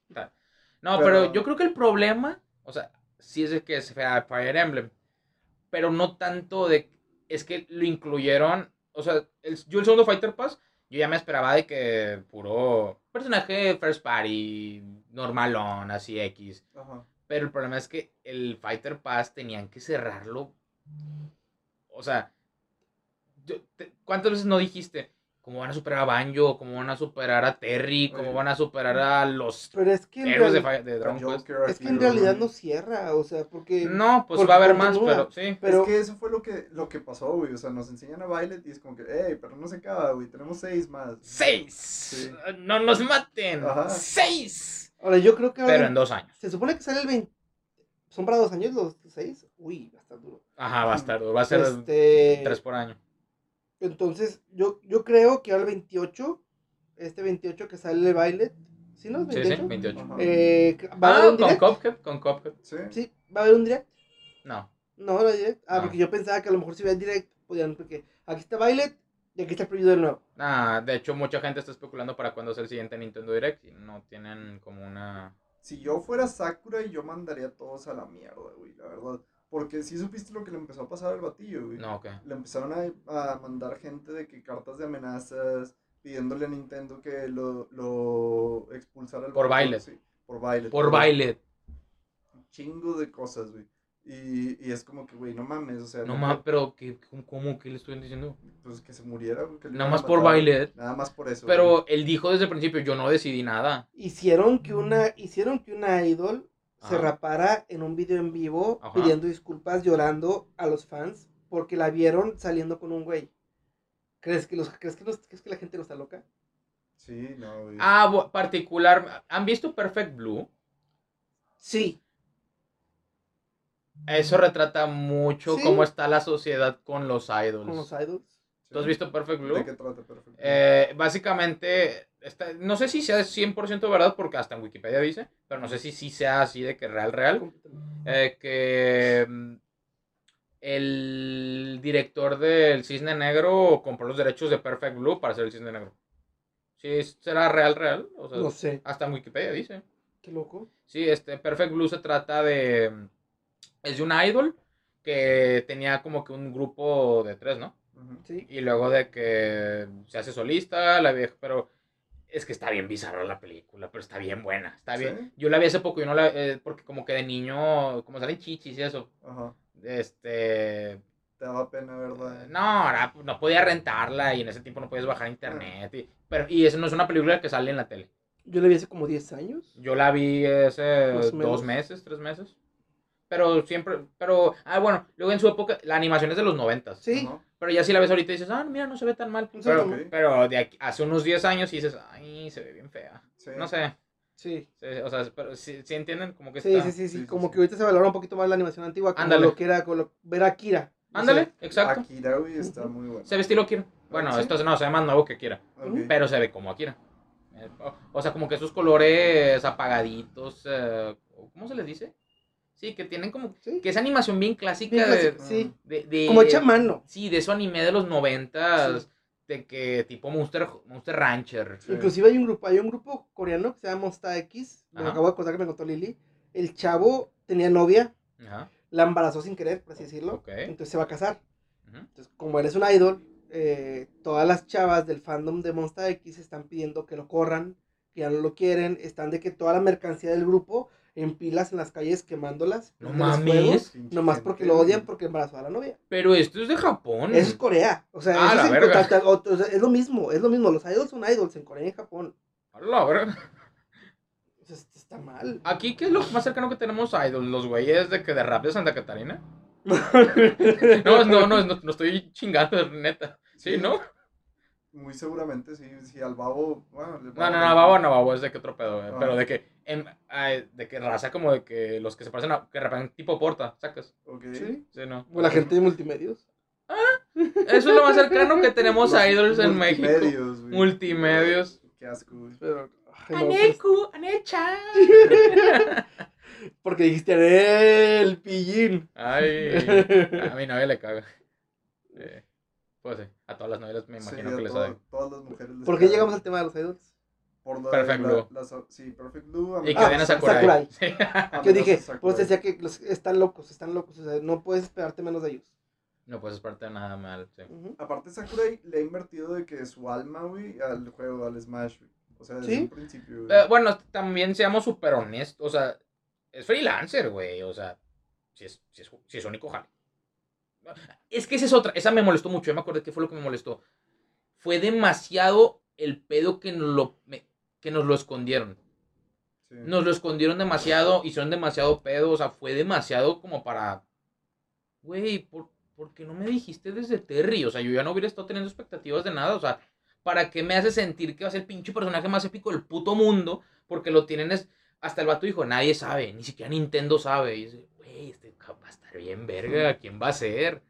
S1: No,
S2: Pero-
S1: pero... yo creo que el problema, o sea, sí es de que es Fire Fire Emblem. Pero no tanto de. Es que lo incluyeron. O sea, el, yo el segundo Fighter Pass, yo ya me esperaba de que puro personaje first party, normalón, así X.
S2: Ajá.
S1: Pero el problema es que el Fighter Pass tenían que cerrarlo. O sea, ¿cuántas veces no dijiste? ¿Cómo van a superar a Banjo? ¿Cómo van a superar a Terry? ¿Cómo van a superar a los
S3: Pero es que
S1: héroes de, de Dragon Quest?
S3: es que en realidad no cierra, o sea, porque...
S1: No, pues
S3: porque
S1: va a haber más, pero sí.
S3: Pero-
S2: Es que eso fue lo que, lo que pasó, güey. O sea, nos enseñan a Violet y es como que, hey, pero no se acaba, güey. Tenemos seis más.
S1: ¡Seis!
S2: Sí.
S1: ¡No nos maten!
S2: Ajá.
S1: ¡Seis!
S3: Ahora, yo creo que ahora...
S1: Pero en dos años.
S3: Se supone que sale el 20... ¿Son para dos años los seis? Uy, va a estar duro.
S1: Ajá, va a estar. Va a ser
S3: Este...
S1: tres por año.
S3: Entonces, yo, yo creo que ahora el 28, este 28 que sale Violet, ¿sí no? ¿Es
S1: Sí,
S3: 28?
S1: sí, 28.
S2: Ajá.
S3: Eh, ¿Va a haber
S1: Ah,
S3: un
S1: con? Cuphead, con Cuphead.
S2: Sí.
S3: Sí, ¿va a haber un direct?
S1: No.
S3: No, no hay direct. Ah,
S1: No.
S3: porque yo pensaba que a lo mejor si hubiera direct, podían, porque aquí está Violet y aquí está el preview del nuevo.
S1: Ah, de hecho, mucha gente está especulando para cuándo es el siguiente Nintendo Direct y no tienen como una.
S2: Si yo fuera Sakura, yo mandaría a todos a la mierda, güey, la verdad. Porque sí supiste lo que le empezó a pasar al batillo, güey.
S1: No, ok.
S2: Le empezaron a, a mandar gente de que cartas de amenazas, pidiéndole a Nintendo que lo, lo expulsara. al
S1: Por Violet.
S2: Sí, por Violet.
S1: Por Violet.
S2: Un chingo de cosas, güey. Y, y es como que, güey, no mames, o sea.
S1: No más, pero ¿qué, cómo, ¿cómo que le estoy diciendo?
S2: Pues que se muriera, güey. que
S1: Nada más por. Violet.
S2: Nada más por eso.
S1: Pero él dijo desde el principio, yo no decidí nada.
S3: Hicieron que una, hicieron que una idol se rapara en un video en vivo
S1: Ajá.
S3: pidiendo disculpas, llorando a los fans porque la vieron saliendo con un güey. ¿Crees que, los, ¿crees que, los- crees que la gente no está loca?
S2: Sí, no, güey.
S1: Ah, particular. ¿Han visto Perfect Blue?
S3: Sí.
S1: Eso retrata mucho
S3: Sí.
S1: cómo está la sociedad con los idols.
S3: Con los idols.
S1: ¿Tú has visto Perfect Blue?
S2: ¿De qué trata perfecto?
S1: Eh, básicamente, está- no sé si sea 100% verdad, porque hasta en Wikipedia dice, pero no sé si sí sea así de que real, real, eh, que mm, el director del Cisne Negro compró los derechos de Perfect Blue para hacer el Cisne Negro. Sí, será real, real. O sea,
S3: No sé.
S1: hasta en Wikipedia dice.
S3: Qué loco.
S1: Sí, este Perfect Blue se trata de... Es de un idol que tenía como que un grupo de tres, ¿no?
S3: Sí.
S1: Y luego de que se hace solista, la vieja, pero es que está bien bizarra la película, pero está bien buena, está bien.
S2: ¿Sí?
S1: Yo la vi hace poco y no la, eh, porque como que de niño, como salen chichis y eso,
S2: Ajá.
S1: Este.
S2: Te daba pena, ¿verdad?
S1: No, era- no podía rentarla y en ese tiempo no podías bajar internet. Y, pero, y eso no es una película que sale en la tele.
S3: Yo la vi hace como 10 años.
S1: Yo la vi hace dos meses, tres meses. Pero siempre, pero, ah, bueno, luego en su época, la animación es de los noventas.
S3: Sí.
S1: Pero ya si la ves ahorita dices, ah, mira, no se ve tan mal. Pero, pero de aquí, hace unos 10 años y dices, ay, se ve bien fea.
S2: Sí.
S1: No sé,
S3: Sí.
S1: sí, o sea, pero sí, sí entienden como que
S3: Sí,
S1: está...
S3: sí, sí, sí,
S2: Sí,
S3: Como
S2: sí.
S3: que ahorita se valora un poquito más la animación antigua, como
S1: Ándale.
S3: lo que era con lo- ver a Kira. No
S1: Ándale, exacto.
S2: Akira, güey, está muy bueno.
S1: Se ve estilo Akira. Bueno,
S3: Sí.
S1: esto no, se ve más nuevo que Akira. Pero se ve como Akira. Eh, o, o sea, como que esos colores apagaditos. eh, ¿Cómo se les dice? Sí, que tienen como.
S3: Sí.
S1: Que es animación bien clásica.
S3: Bien
S1: de,
S3: clásico, sí.
S1: de- de-
S3: Como hecha mano.
S1: Sí, de eso anime de los noventas. De que tipo Monster, Monster Rancher.
S3: Inclusive hay un grupo, hay un grupo coreano que se llama Monsta X. Me
S1: Ajá.
S3: acabo de acordar que me contó Lili. El chavo tenía novia,
S1: Ajá.
S3: la embarazó sin querer, por así decirlo.
S1: Ok.
S3: Entonces se va a casar.
S1: Ujú.
S3: Entonces, como eres un idol, eh, todas las chavas del fandom de Monsta X están pidiendo que lo corran, que ya no lo quieren. Están de que toda la mercancía del grupo en pilas en las calles quemándolas.
S1: No mames.
S2: Pinche
S3: Nomás porque lo odian porque embarazó a la novia.
S1: Pero esto es de Japón.
S3: Eso es Corea. O sea,
S1: Ah,
S3: eso
S1: la
S3: es, en-
S1: verga.
S3: ta- ta- o- o sea, es lo mismo, es lo mismo. Los idols son idols en Corea y en Japón.
S1: A la verga.
S3: Está mal.
S1: Aquí, ¿qué es lo más cercano que tenemos a Idol? ¿Los güeyes de que de rap de Santa Catarina? No, no, no, no, no estoy chingando, neta. Sí, ¿no?
S2: Muy seguramente, sí. Sí, al babo. Bueno, el
S1: No, no,
S2: babo-
S1: no, babo no, babo es de que otro pedo.
S2: Ah.
S1: Pero de que, ay, de que raza como de que los que se parecen a, que rapan tipo porta, sacas.
S2: Ok.
S3: Sí.
S1: Sí, no.
S3: O la gente de multimedios.
S1: Eso es lo más cercano que tenemos a idols en México.
S2: multimedios, güey.
S1: Multimedios.
S2: Qué asco, güey.
S3: Pero, pues,
S1: Aneku, Anecha.
S3: porque dijiste el pillín.
S1: Ay, a mi novia le caga. Eh, pues sí, a todas las novelas me imagino que les sabe.
S2: Todas las mujeres les
S3: ¿Por qué llegamos al tema de los idols?
S2: Por la-
S1: Perfect
S2: la-
S1: Blue.
S2: sí, Perfect Blue. a
S1: Y que
S3: Ah, Sakurai.
S1: Sakurai. Sí.
S3: Yo dije,
S2: sé
S3: pues
S2: Sakurai.
S3: decía que los, están locos, están locos. O sea, no puedes esperarte menos de ellos.
S1: No puedes esperarte nada mal, sí.
S2: Aparte, Sakurai le ha invertido de que su alma, güey, al juego, al Smash, güey. O sea, desde
S3: ¿Sí?
S2: un principio, güey.
S1: Eh, bueno, también seamos súper honestos. O sea, es freelancer, güey. O sea, si es, si es, si es único jale. Es que esa es otra. Esa me molestó mucho. Yo me acordé que fue lo que me molestó. Fue demasiado el pedo que nos lo, me- que nos lo escondieron.
S2: Sí.
S1: Nos lo escondieron demasiado. Hicieron demasiado pedo. O sea, fue demasiado como para. Güey, ¿por, por qué no me dijiste desde Terry? O sea, yo ya no hubiera estado teniendo expectativas de nada. O sea, ¿para qué me hace sentir que va a ser el pinche personaje más épico del puto mundo? Porque lo tienen es. Hasta el vato dijo, nadie sabe, ni siquiera Nintendo sabe. Y dice, güey, este va a estar bien verga, ¿quién va a ser?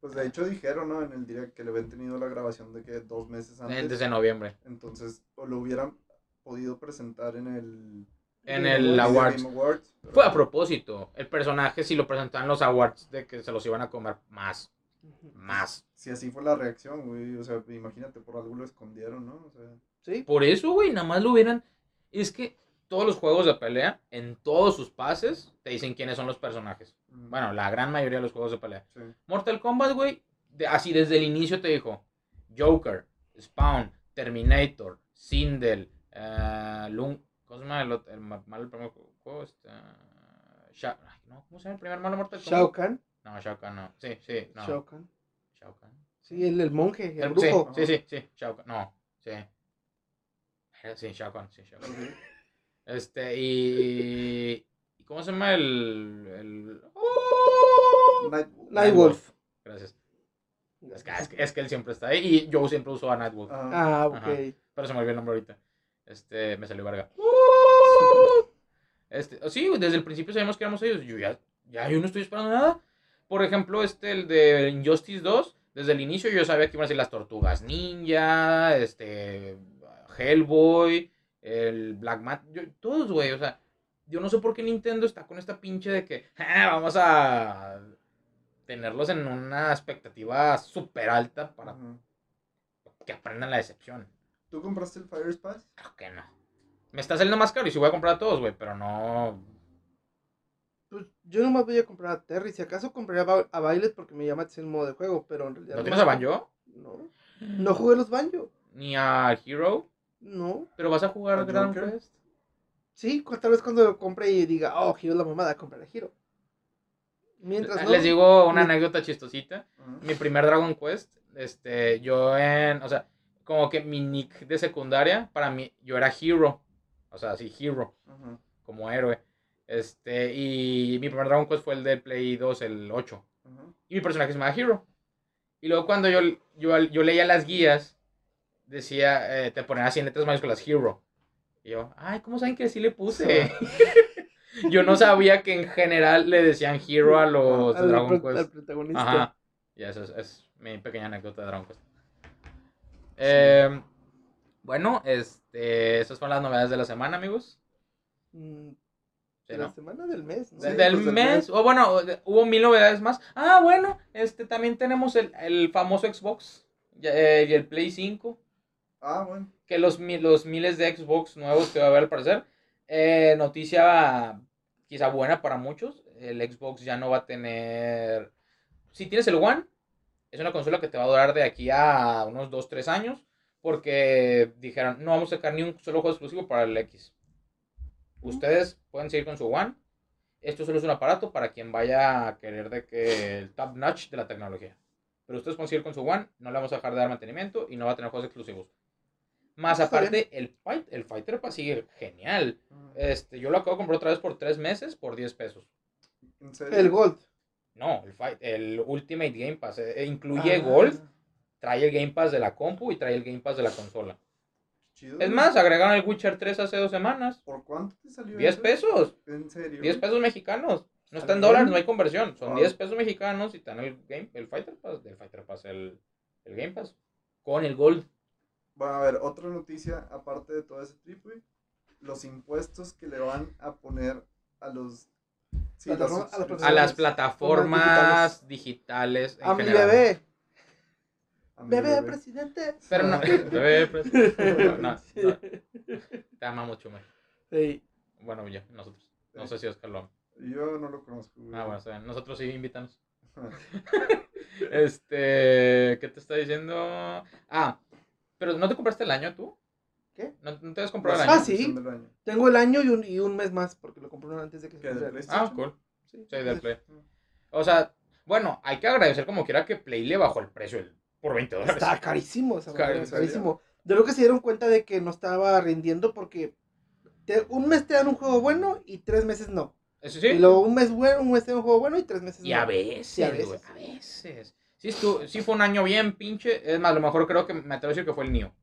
S2: Pues de hecho dijeron, ¿no? En el direct que le habían tenido la grabación de que dos meses antes.
S1: Desde noviembre.
S2: Entonces, o lo hubieran podido presentar en el...
S1: En
S3: Game
S1: el
S3: Awards.
S1: Awards.
S2: Game Awards, pero-
S1: Fue a propósito. El personaje, si lo presentaban en los awards, de que se los iban a comer más. Más.
S2: Si así fue la reacción, güey. O sea, imagínate, por algo lo escondieron, ¿no? O sea,
S3: Sí.
S1: Por eso, güey, nada más lo hubieran. Es que todos los juegos de pelea, en todos sus pases, te dicen quiénes son los personajes.
S2: mm,
S1: Bueno, la gran mayoría de los juegos de pelea.
S2: sí.
S1: Mortal Kombat, güey, de- así desde el inicio te dijo Joker, Spawn, Terminator, Sindel, eh, Lung, ¿cómo se llama el, otro- el malo primer juego? Este, Sha- ay, no, ¿Cómo se llama el primer malo Mortal?
S3: Shao Kahn.
S1: No, Shao Kahn no. Sí, sí, no.
S3: Shao Kahn.
S1: Shao Kahn.
S3: Sí, el, el monje, el
S1: El-
S3: brujo.
S1: Sí, sí, sí, sí, Shao Kahn. No, sí. Era- Sí, Shao Kahn, sí, Shao Kahn. Este, y... ¿y ¿Cómo se llama el... el...
S2: Night-
S3: Nightwolf.
S1: Gracias. Es que, es, que, es que él siempre está ahí y yo siempre uso a Nightwolf.
S2: Ajá.
S3: Ah, ok.
S1: Ajá. Pero se me olvidó el nombre ahorita. Este, me salió verga. Este, oh, sí, desde el principio sabíamos que éramos ellos. Yo ya, ya yo no estoy esperando nada. Por ejemplo, este, el de Injustice 2, desde el inicio yo sabía que iban a ser las tortugas ninja, este, Hellboy, el Black Mat, yo- todos, güey, o sea, yo no sé por qué Nintendo está con esta pinche de que "Ah, vamos a tenerlos en una expectativa súper alta para que aprendan la decepción.
S2: ¿Tú compraste el Fire Pass?
S1: Claro que no. Me está saliendo más caro y si voy a comprar a todos, güey, pero no.
S3: Pues yo nomás voy a comprar a Terry. Si acaso compraría a Ba- a Violet porque me llama el modo de juego, pero en realidad.
S1: ¿No tienes a Banjo?
S3: No. No jugué los Banjo.
S1: Ni a Hero,
S3: No.
S1: pero vas a jugar
S2: ¿A
S1: Dragon
S2: Joker?
S1: Quest.
S3: Sí, tal vez cuando lo compre y diga, oh, Hiro es la mamada, compraré a Hiro. Mientras no,
S1: Les digo una anécdota chistosita. Mi primer Dragon Quest, este, yo en, o sea, como que mi nick de secundaria, para mí, yo era Hero. O sea, sí, Hero, como héroe. Este, y mi primer Dragon Quest fue el del Play 2, el 8.
S2: Ajá.
S1: Y mi personaje se llama Hero. Y luego cuando yo, yo, yo leía las guías, decía, eh, te ponían así en letras mayúsculas Hero. Y yo, ay, ¿cómo saben que sí le puse? yo no sabía que en general le decían Hero a los de Dragon Quest.
S3: al protagonista.
S1: Ajá. Y eso es, es mi pequeña anécdota de Dragon Quest. Eh, bueno, este, esas fueron las novedades de la semana, amigos.
S3: Mm, de
S1: ¿no?
S3: la semana del mes. ¿no?
S2: Sí,
S1: del
S2: pues,
S1: mes,
S2: mes.
S1: o bueno, hubo mil novedades más. Ah, bueno, este también tenemos el, el famoso Xbox eh, y el Play 5,
S2: Ah, bueno.
S1: que los, los miles de Xbox nuevos que va a haber al parecer. Eh, noticia quizá buena para muchos, el Xbox ya no va a tener... Si tienes el One, es una consola que te va a durar de aquí a unos 2-3 años, porque dijeron, no vamos a sacar ni un solo juego exclusivo para el X. Ustedes pueden seguir con su One. Esto solo es un aparato para quien vaya a querer de que el top notch de la tecnología. Pero ustedes pueden seguir con su One, no le vamos a dejar de dar mantenimiento y no va a tener juegos exclusivos. Más
S3: Está
S1: aparte, el, fight, el Fighter Pass sigue genial.
S2: Ajá.
S1: Este, yo lo acabo de comprar otra vez por 3 meses por 10 pesos.
S2: ¿En serio?
S3: El Gold.
S1: No, el, fight, el Ultimate Game Pass eh, incluye
S3: Ah.
S1: Gold, trae el Game Pass de la compu y trae el Game Pass de la consola.
S2: Chido.
S1: Es más, agregaron el Witcher 3 hace dos semanas.
S2: ¿Por cuánto te salió
S1: 10
S2: eso?
S1: pesos.
S2: ¿En serio?
S1: 10 pesos mexicanos. No está en dólares, no hay conversión. Son
S2: Ah.
S1: 10 pesos mexicanos y están el game, el Fighter Pass, del Fighter Pass, el, el Game Pass. Con el Gold.
S2: Bueno, a ver, otra noticia, aparte de todo ese trip. Los impuestos que le van a poner a los... Sí,
S3: Plataforma- a las
S1: A las
S2: suscripciones.
S1: plataformas digitales. en
S3: A mi
S1: general.
S3: bebé.
S2: A mi
S3: Bebé,
S2: bebé.
S3: presidente.
S1: Pero no. bebé, pues, no, no, no. Te amamos, Chumel.
S3: Sí.
S1: Bueno, ya, nosotros. No sé si Oscar lo ama.
S2: Yo no lo conozco.
S1: Ah, bueno, está bien. Nosotros sí invitamos. Este, ¿qué te está diciendo? Ah, pero ¿no te compraste el año tú?
S3: ¿Qué?
S1: ¿No, no te has comprado el año?
S3: Ah, sí.
S2: suscripción del año.
S3: Tengo el año y un, y un mes más porque lo compré antes de que se
S2: ¿Qué, de
S3: cumpliera.
S2: PlayStation?
S1: Ah, cool.
S3: Sí,
S1: Sí, del Play.
S2: Ah.
S1: O sea, bueno, hay que agradecer como quiera que Play le bajó el precio el- por 20 dólares.
S3: Está carísimo,
S1: ¿en
S2: serio?
S3: carísimo. De lo que se dieron cuenta de que no estaba rindiendo porque te- un mes te dan un juego bueno y tres meses no.
S1: Eso sí.
S3: Y luego un mes bueno, un mes te dan un juego bueno y tres meses
S1: Y
S3: no.
S1: a veces,
S3: a veces.
S1: a veces. Sí, estu- sí fue un año bien pinche. Es más, a lo mejor creo que me atrevo a decir que fue el Nio.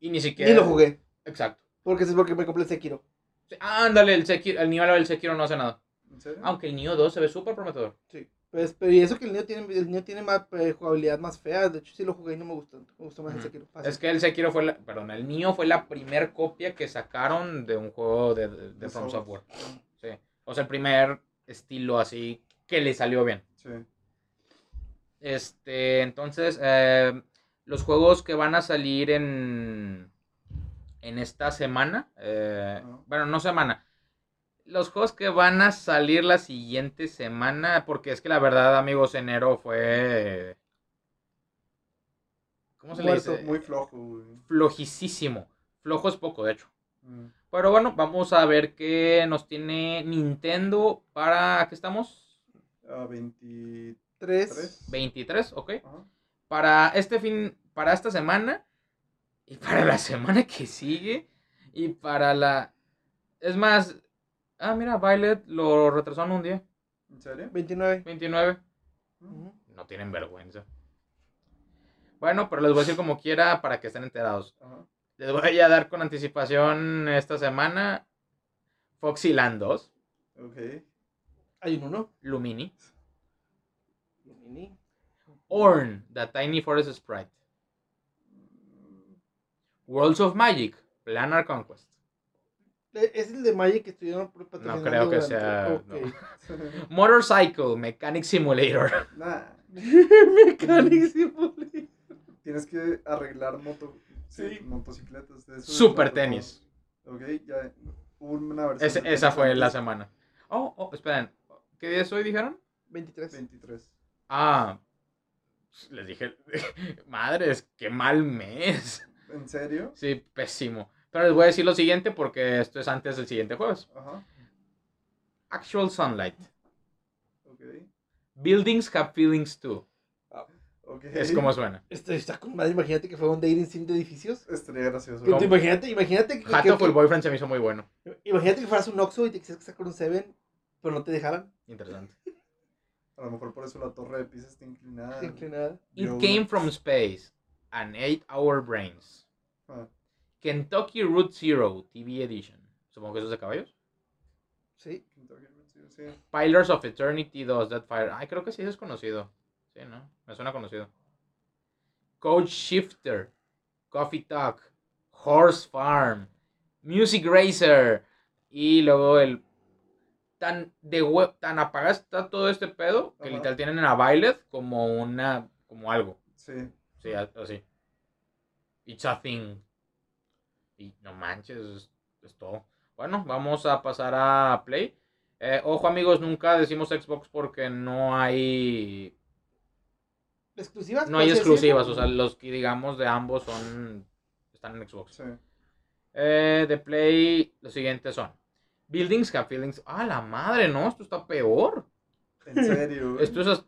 S1: Y ni siquiera.
S3: Ni lo jugué.
S1: Exacto.
S3: Porque es porque me compré el Sekiro.
S1: Sí, ándale, el, Sekiro, el Nio del Sekiro no hace nada.
S2: ¿En serio?
S1: Aunque el Nio 2 se ve súper prometedor.
S3: Sí. Pues, pero y eso que el niño tiene, el niño tiene más eh, jugabilidad más fea. De hecho, sí lo jugué y no me gustó. Me gustó más el. Sekiro.
S1: Es que el Sekiro fue la, perdón, el Nio fue la primer copia que sacaron de un juego de, de, de From. Software. Sí. O sea, el primer estilo así que le salió bien.
S2: Sí.
S1: Este, entonces, eh, los juegos que van a salir en, en esta semana, eh, bueno, no semana, los juegos que van a salir la siguiente semana, porque es que la verdad, amigos, enero fue... ¿Cómo se le dice?
S2: Muy flojo, güey.
S1: Flojísimo. Flojo es poco, de hecho.
S2: Mm.
S1: Pero bueno, vamos a ver qué nos tiene Nintendo para... ¿Qué estamos?
S2: A 23.
S3: Tres.
S1: 23, ok. Para este fin, para esta semana y para la semana que sigue y para la... Es más, ah, mira, Violet lo retrasaron un día,
S2: ¿En serio?
S3: 29.
S1: 29.
S2: Mm.
S3: Ujú.
S1: No tienen vergüenza. Bueno, pero les voy a decir como quiera para que estén enterados. Les voy a dar con anticipación esta semana Foxyland 2,
S2: Ok.
S3: Hay un uno.
S1: Lumini,
S3: Mini.
S1: Orn, The Tiny Forest Sprite, Worlds of Magic, Planar Conquest.
S3: Eh, Es el de Magic que estuvieron
S1: No creo que
S3: durante-
S1: sea...
S3: Ok.
S1: no. Motorcycle, Mechanic Simulator.
S2: Nah,
S3: Mechanic Simulator.
S2: tienes que arreglar moto, sí,
S3: Sí.
S2: motocicletas. de eso
S1: Super tenis.
S2: Ok, ya. Una versión.
S1: Esa fue la semana. Oh, oh, esperen. ¿Qué día es hoy, dijeron?
S3: 23.
S2: 23.
S1: Ah, les dije, madres, qué mal mes.
S2: ¿En serio?
S1: Sí, pésimo. Pero les voy a decir lo siguiente porque esto es antes del siguiente jueves.
S2: Ajá.
S1: Actual Sunlight.
S2: Ok.
S1: Buildings have feelings too.
S2: Ok.
S1: Es como suena.
S3: Esto está con madre. Imagínate que fue un dating sim de edificios.
S2: Estaría gracioso.
S3: Que tú Imagínate, imagínate que,
S1: Hato for Boyfriend se me hizo muy bueno.
S3: imagínate que fueras un Oxxo y te quisieras casar con un Seven, pero no te dejaran.
S1: Interesante.
S2: A lo mejor por eso la torre de Pisa está inclinada.
S3: Inclinada.
S1: It
S2: Yo-
S1: came from space. An 8-hour brains.
S2: Ah,
S1: Kentucky Route Zero TV Edition. Supongo que eso es de caballos.
S3: Sí.
S2: Kentucky Route Zero, sí.
S1: Pillars of Eternity 2, Dead Fire. Ay, creo que sí es conocido. Sí, ¿no? Me suena conocido. Coach Shifter. Coffee Talk. Horse Farm. Music Racer. Y luego el. Tan de web, tan apagado está todo este pedo que
S2: Ajá.
S1: literal tienen a Violet como una. como algo.
S2: Sí.
S1: Sí, así. It's a thing. Y no manches, es, es todo. Bueno, vamos a pasar a Play. Eh, ojo amigos, nunca decimos Xbox porque no hay
S3: ¿Exclusivas?
S1: no hay exclusivas, o sea, los que digamos de ambos son están en Xbox.
S2: Sí.
S1: Eh, de Play, los siguientes son Buildings Have Feelings. Ah, la madre, no, esto está peor.
S2: En serio. güey.
S1: Esto es hasta-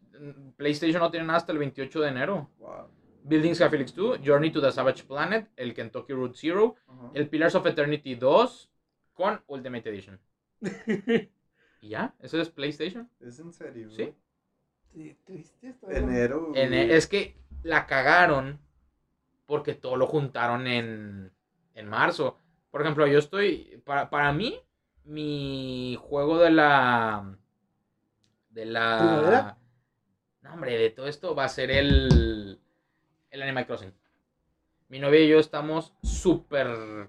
S1: PlayStation no tiene nada hasta el 28 de enero.
S2: Wow.
S1: Buildings Have Feelings 2, Journey to the Savage Planet, el Kentucky Route Zero, el Pillars of Eternity 2 con Ultimate Edition. ¿Y ya? ¿Eso es PlayStation?
S2: Es en serio.
S1: Sí.
S2: güey.
S3: Sí, triste esto.
S2: Enero.
S1: En-
S2: güey.
S1: es que la cagaron porque todo lo juntaron en, en marzo. Por ejemplo, yo estoy. Para, para mí, mi juego de la. De la.
S3: ¿Primavera?
S1: No, hombre, de todo esto va a ser el. El Animal Crossing. Mi novia y yo estamos súper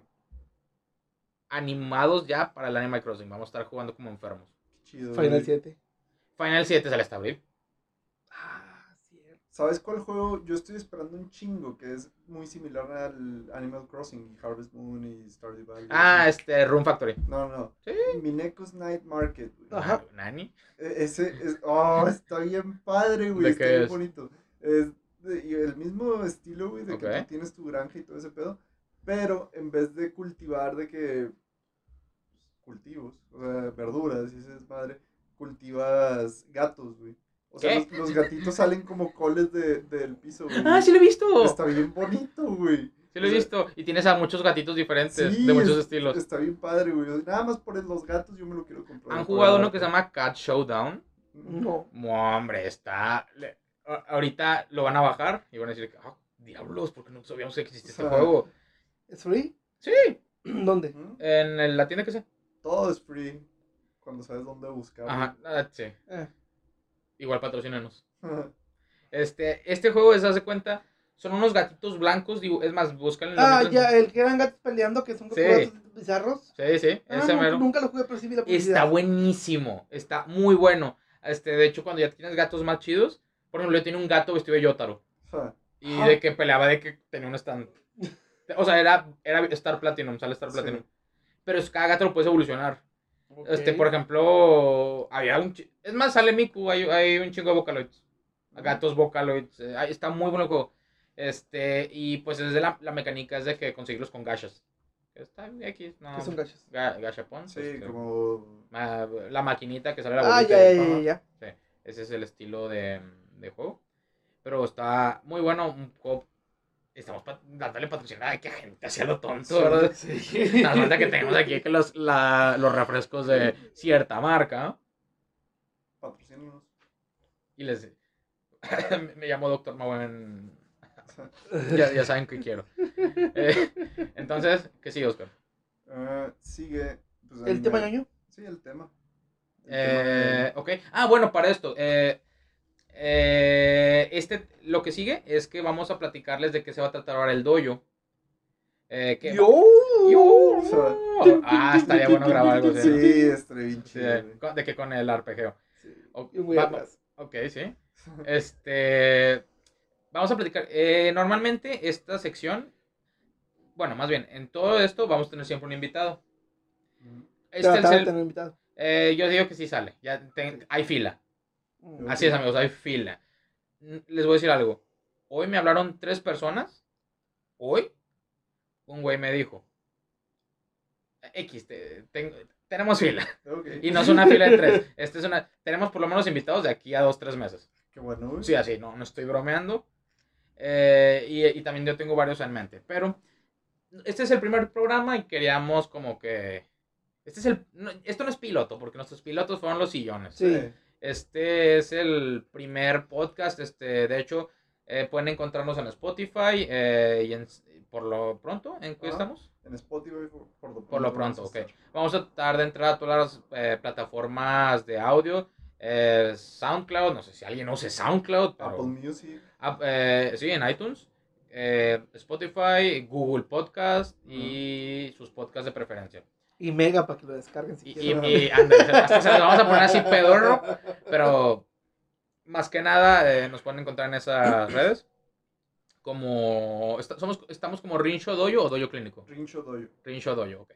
S1: animados ya para el Animal Crossing. Vamos a estar jugando como enfermos.
S2: Qué chido.
S3: Final
S2: güey.
S3: 7.
S1: Final 7 sale hasta abril.
S2: ¿Sabes cuál juego? Yo estoy esperando un chingo que es muy similar al Animal Crossing, y Harvest Moon y Stardew Valley.
S1: Ah, este, Room Factory.
S2: No, no.
S1: Sí.
S2: Mineco's Night Market. güey.
S3: Ajá.
S1: Nani.
S2: E- Ese es. Oh, está bien padre, güey.
S1: ¿De
S2: Está bien
S1: es?
S2: bonito. Es de- y el mismo estilo, güey, de que tú tienes tu granja y todo ese pedo. Pero en vez de cultivar de que. cultivos, o sea, verduras y ese es madre, cultivas gatos, güey. O sea, los, los gatitos salen como coles de, del piso, güey.
S1: Ah, sí lo he visto.
S2: Está bien bonito, güey.
S1: Sí lo he
S2: sea,
S1: visto. Y tienes a muchos gatitos diferentes,
S2: sí,
S1: de muchos
S2: es-
S1: estilos.
S2: Está bien padre, güey. Sea, Nada más por los gatos yo me lo quiero comprar.
S1: ¿Han jugado uno que se llama Cat Showdown?
S3: No.
S1: No, hombre, está... Ahorita lo van a bajar y van a decir, ah, diablos, porque no sabíamos que existía este juego.
S3: ¿Es free?
S1: Sí,
S3: ¿Dónde?
S1: En la tienda que sé.
S2: Todo es free cuando sabes dónde buscar.
S1: Ajá, ah, sí.
S3: Ah,
S1: Igual patrocínanos. Este, este juego, se hace cuenta, son unos gatitos blancos, digo, es más, buscan
S3: Ah, ya, el que eran gatos peleando, que son
S1: Sí.
S3: gatos bizarros.
S1: Sí, sí,
S3: Ah,
S1: ese
S3: no,
S1: mero.
S3: nunca lo jugué, pero sí vi la
S1: Está buenísimo, está muy bueno. Este, de hecho, cuando ya tienes gatos más chidos, por ejemplo, yo tenía un gato vestido de Yotaro. Y de que peleaba de que tenía un stand. O sea, era, era Star Platinum, sale Star
S2: Sí.
S1: Platinum. Pero es, cada gato lo puedes evolucionar. Este, por ejemplo, había un... Es más, sale Miku, hay, hay un chingo de Vocaloids. Gatos Vocaloids. eh, está muy bueno el juego. Este, y pues es de la, la mecánica es de que conseguirlos con gachas. Está X, no.
S3: ¿Qué son gachos?
S1: Ga- Gachapon.
S2: Sí,
S1: este,
S2: como.
S1: la maquinita que sale la
S3: Ah,
S1: bolita
S3: ya,
S1: y-
S3: ya, ya,
S2: Ajá.
S3: ya.
S1: ese es el estilo de, de juego. Pero está muy bueno. Un juego. Estamos pat- dándole patrocinada que a gente hacía lo tonto,
S2: Sí,
S1: ¿verdad?
S3: Sí.
S1: La falta que tenemos aquí que los, la- los refrescos de cierta marca. ¿no?
S2: Patrocínanos.
S1: Y les. me llamo Doctor Mau en. ya, ya saben que quiero. Eh, entonces, ¿qué sigue, Oscar?
S2: Ah, sigue. pues,
S3: ¿El tema ñoño?
S2: Sí, el tema. El
S1: Eh,
S2: tema
S1: ok. Ah, bueno, para esto. eh, eh, este, lo que sigue es que vamos a platicarles de qué se va a tratar ahora el dojo. Eh, que-
S3: ¡Yo!
S1: Yo. Ah, estaría bueno grabar algo
S2: de-
S1: así.
S2: Sí, estaría bien chido.
S1: de que con el arpegio.
S2: Sí.
S1: Ok, sí. Este. Vamos a platicar. eh, normalmente esta sección. Bueno, más bien, en todo esto vamos a tener siempre un invitado. Este es el-
S3: tener invitado.
S1: eh, yo digo que sí sale. Ya ten- hay fila. Así es, amigos, hay fila. Les voy a decir algo. Hoy me hablaron tres personas. Hoy, un güey me dijo. X, te, ten- tenemos fila.
S2: Ok.
S1: Y no es una fila de tres. Este es una, tenemos por lo menos invitados de aquí a dos, tres meses.
S2: Qué bueno, güey.
S1: Sí, así, no, no estoy bromeando. Eh, y, y también yo tengo varios en mente. Pero este es el primer programa y queríamos como que... Este es el, no, esto no es piloto, porque nuestros pilotos fueron los sillones.
S3: Sí.
S1: Este es el primer podcast. Este, de hecho, eh, pueden encontrarnos en Spotify eh, y en, por lo pronto. ¿En qué estamos?
S2: En Spotify por, por lo pronto.
S1: Por lo
S2: vamos
S1: pronto,
S2: a
S1: ok. Vamos a tratar de entrar a todas las eh, plataformas de audio. SoundCloud, no sé si alguien use SoundCloud, pero
S2: Apple Music.
S1: sí, en iTunes, Spotify, Google Podcast y sus podcasts de preferencia.
S3: Y Mega para que lo descarguen si
S1: Y,
S3: quieren.
S1: y, y ándale, hasta se vamos a poner así pedorro, pero más que nada eh, nos pueden encontrar en esas redes. Como somos, estamos como Rincho Doyo o Doyo Clínico.
S2: Rincho Doyo.
S1: Rincho Doyo, ok.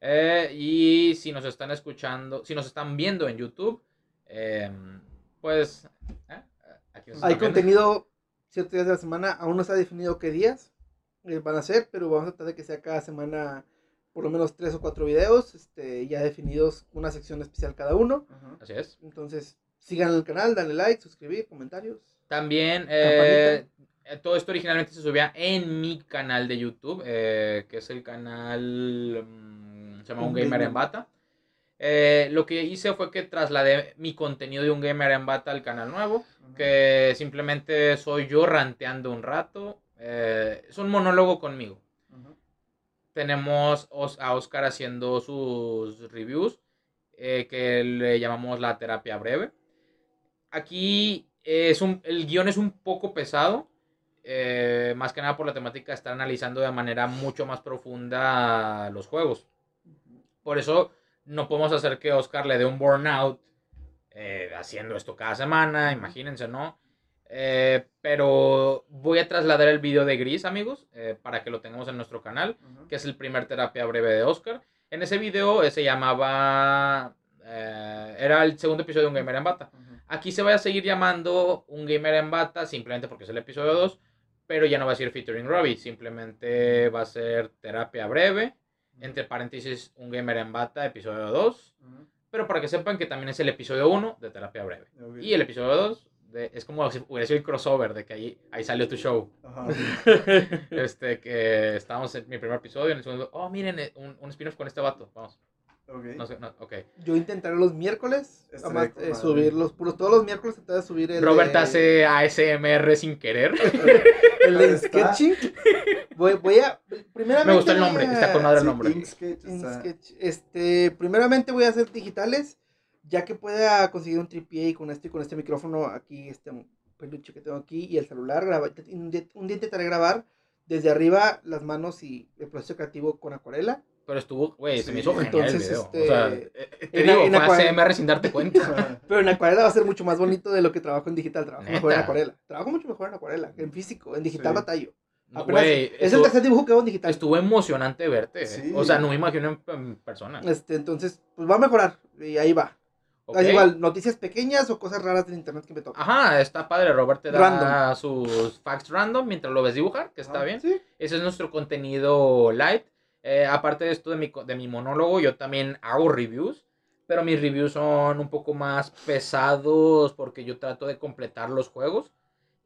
S1: Eh, y si nos están escuchando, si nos están viendo en YouTube, eh, pues ¿eh? aquí nos
S3: Hay
S1: viendo.
S3: contenido ciertos días de la semana, aún no se ha definido qué días eh, van a ser, pero vamos a tratar de que sea cada semana por lo menos tres o cuatro videos, este, ya definidos una sección especial cada uno.
S1: Así es.
S3: Entonces, sigan el canal, dale like, suscribir, comentarios.
S1: También eh, todo esto originalmente se subía en mi canal de YouTube, eh, que es el canal mm, se llama Un
S2: Un
S1: Gamer
S2: Gamer.
S1: en Bata. Eh, lo que hice fue que trasladé mi contenido de Un Gamer en Bata al canal nuevo, que simplemente soy yo ranteando un rato. eh, es un monólogo conmigo. Tenemos os- a Oscar haciendo sus reviews, eh, que le llamamos la terapia breve. Aquí es un, el guion es un poco pesado, eh, más que nada por la temática, está analizando de manera mucho más profunda los juegos. Por eso no podemos hacer que Oscar le dé un burnout eh, haciendo esto cada semana, imagínense, ¿no? Eh, pero voy a trasladar el video de Gris, amigos, eh, para que lo tengamos en nuestro canal
S2: Ajá.
S1: que es el primer terapia breve de Oscar. En ese video eh, se llamaba... eh, era el segundo episodio de Un Gamer en Bata.
S2: Ajá.
S1: Aquí se va a seguir llamando Un Gamer en Bata simplemente porque es el episodio 2, pero ya no va a ser featuring Robbie, simplemente va a ser terapia breve, entre paréntesis Un Gamer en Bata, episodio 2,
S2: Ajá.
S1: pero para que sepan que también es el episodio 1 de terapia breve. Y el episodio 2 de- es como si hubiera sido el crossover de que ahí, ahí salió tu show.
S2: Ajá.
S1: Este, que estábamos en mi primer episodio, en el segundo, oh, miren, eh, un, un spin-off con este vato, vamos.
S2: Ok.
S1: No sé, no, ok.
S3: Yo intentaré los miércoles, además, eh, subir los puros, todos los miércoles de subir el
S1: Robert
S3: de-
S1: hace ASMR sin querer.
S3: el de sketching. Voy, voy a, primeramente
S1: Me gustó el nombre,
S3: a-
S1: está con madre el
S2: Sí,
S1: nombre.
S3: Sketch. Este, primeramente voy a hacer digitales, ya que pueda conseguir un tripié y con este con este micrófono aquí, este peluche que tengo aquí y el celular, graba- un día, un día intentaré grabar desde arriba las manos y el proceso creativo con acuarela.
S1: Pero estuvo, güey, se
S2: Sí,
S1: me hizo genial el
S3: entonces,
S1: video.
S3: este,
S1: o sea, eh, eh, te
S3: en
S1: digo,
S3: en
S1: fue ASMR sin darte cuenta.
S3: Pero en acuarela va a ser mucho más bonito de lo que trabajo en digital. Trabajo mejor en
S1: ¿Neta?
S3: acuarela. Trabajo mucho mejor en acuarela, en físico, en digital
S2: Sí.
S3: batallo. Apenas-
S1: Güey,
S3: es el
S1: estuvo,
S3: tercer dibujo que hago en digital.
S1: estuvo emocionante verte. eh.
S2: Sí.
S1: O sea, no me imagino en, en persona.
S3: Este, entonces, pues va a mejorar. Y ahí va.
S1: Ok.
S3: Es igual, noticias pequeñas o cosas raras del internet que me tocan.
S1: Ajá, está padre. Robert te da
S3: Random.
S1: sus facts random mientras lo ves dibujar, que está
S2: Ah,
S1: bien.
S3: Sí.
S1: Ese es nuestro contenido light. Eh, aparte de esto de mi, de mi monólogo, yo también hago reviews. Pero mis reviews son un poco más pesados porque yo trato de completar los juegos.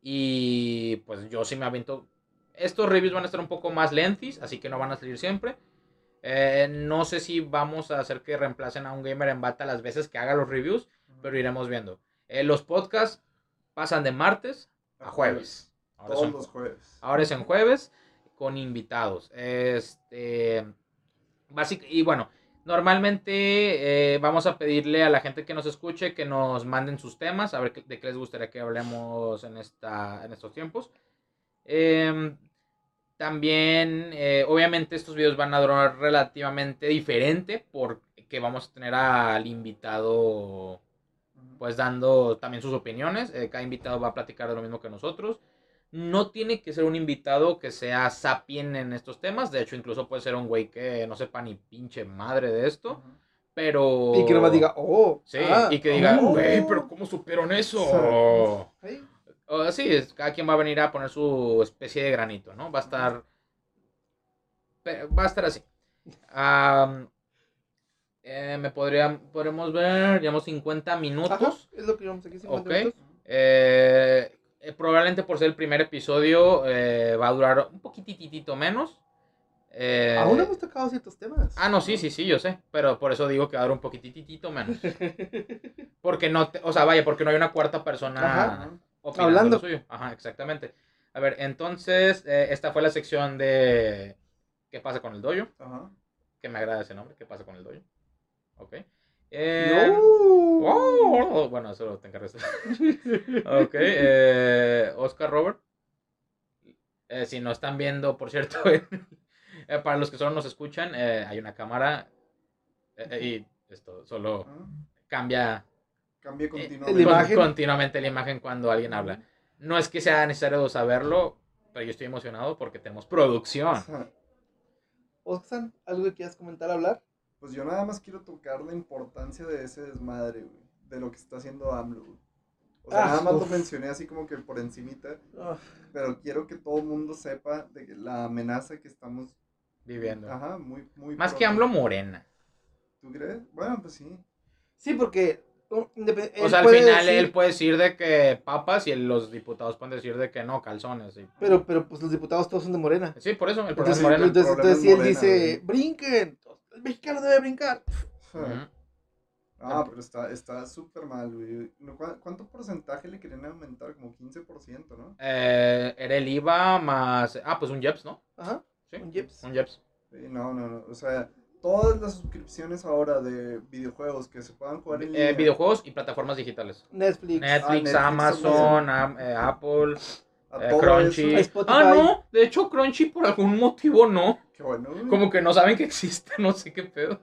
S1: Y pues yo sí me aviento. Estos reviews van a estar un poco más lengthy, así que no van a salir siempre. Eh, no sé si vamos a hacer que reemplacen a un gamer en bata las veces que haga los reviews, pero iremos viendo. Eh, los podcasts pasan de martes a jueves. Ahora
S2: Todos
S1: son-
S2: los jueves.
S1: Ahora es en jueves con invitados. Este, básic y bueno, normalmente eh, vamos a pedirle a la gente que nos escuche que nos manden sus temas, a ver de qué les gustaría que hablemos en, esta, en estos tiempos. Em, también, eh, obviamente, estos videos van a durar relativamente diferente porque vamos a tener al invitado pues dando también sus opiniones. Eh, cada invitado va a platicar de lo mismo que nosotros. No tiene que ser un invitado que sea sapien en estos temas. De hecho, incluso puede ser un güey que no sepa ni pinche madre de esto.
S2: Ujú.
S1: Pero.
S3: Y que nomás diga, oh.
S1: Sí,
S3: ah,
S1: y que diga,
S3: oh".
S1: güey, pero ¿cómo supieron eso?
S3: Sí.
S1: O, sí, es, cada quien va a venir a poner su especie de granito, ¿no? Va a estar. Va a estar así. Eh, me podría, podremos ver, llevamos 50 minutos.
S3: Ajá, es lo que llevamos aquí, 50
S1: Ok.
S3: minutos.
S1: Eh, eh, probablemente por ser el primer episodio eh, va a durar un poquititito menos.
S3: Aún hemos tocado ciertos temas.
S1: Ah, no, sí, sí, sí, yo sé. Pero por eso digo que va a durar un poquititito menos. Porque no, te- o sea, vaya, porque no hay una cuarta persona
S3: Ajá. Hablando.
S1: lo suyo. Ajá, exactamente. A ver, entonces, eh, esta fue la sección de ¿Qué pasa con el dojo?
S2: Ajá.
S1: Que me agrada ese nombre, ¿Qué pasa con el dojo? Ok. Eh,
S3: No.
S1: oh, bueno, eso lo te encargas. ok. eh, Oscar Robert. Si no están viendo, por cierto, para los que solo nos escuchan, hay una cámara y esto solo
S2: Ah,
S1: cambia
S2: Cambia
S1: eh,
S2: continuamente.
S3: la imagen.
S1: con- continuamente la imagen cuando alguien habla. No es que sea necesario saberlo, pero yo estoy emocionado porque tenemos producción.
S3: Oscar, ¿algo que quieras comentar, hablar?
S2: Pues yo nada más quiero tocar la importancia de ese desmadre, güey. De lo que está haciendo AMLO, güey. O sea,
S3: Ah,
S2: nada más lo
S3: uf.
S2: mencioné así como que por encimita,
S3: Ah,
S2: pero quiero que todo el mundo sepa de la amenaza que estamos...
S1: Viviendo.
S2: Ajá, muy, muy...
S1: Más que. AMLO Morena.
S2: ¿Tú crees? Bueno, pues sí.
S3: Sí, porque... independ-
S1: O sea, al final
S3: decir-
S1: él puede decir de que papas y los diputados pueden decir de que no, calzones. y-
S3: Pero, pero pues los diputados todos son de Morena.
S1: Sí, por eso, el problema
S3: Entonces,
S1: es Morena.
S3: entonces, entonces
S2: es
S3: si él
S2: Morena,
S3: dice, brinquen, el mexicano debe brincar.
S1: Ujú.
S2: Ah, pero está está súper mal, güey. No, ¿cu- ¿Cuánto porcentaje le querían aumentar? Como 15%, ¿no?
S1: Eh, era el IVA más... Ah, pues un Jeps, ¿no?
S3: Ajá,
S1: Sí,
S3: un Jeps.
S1: un Jeps.
S2: Sí, no, no, no. O sea, todas las suscripciones ahora de videojuegos que se puedan jugar en línea.
S1: Eh, videojuegos y plataformas digitales.
S3: Netflix.
S1: Netflix,
S2: Netflix
S1: Amazon, Am- eh, Apple, eh, Crunchy. Ah, no, de hecho Crunchy por algún motivo no.
S2: Qué bueno.
S1: Como que no saben que existe, no sé qué pedo.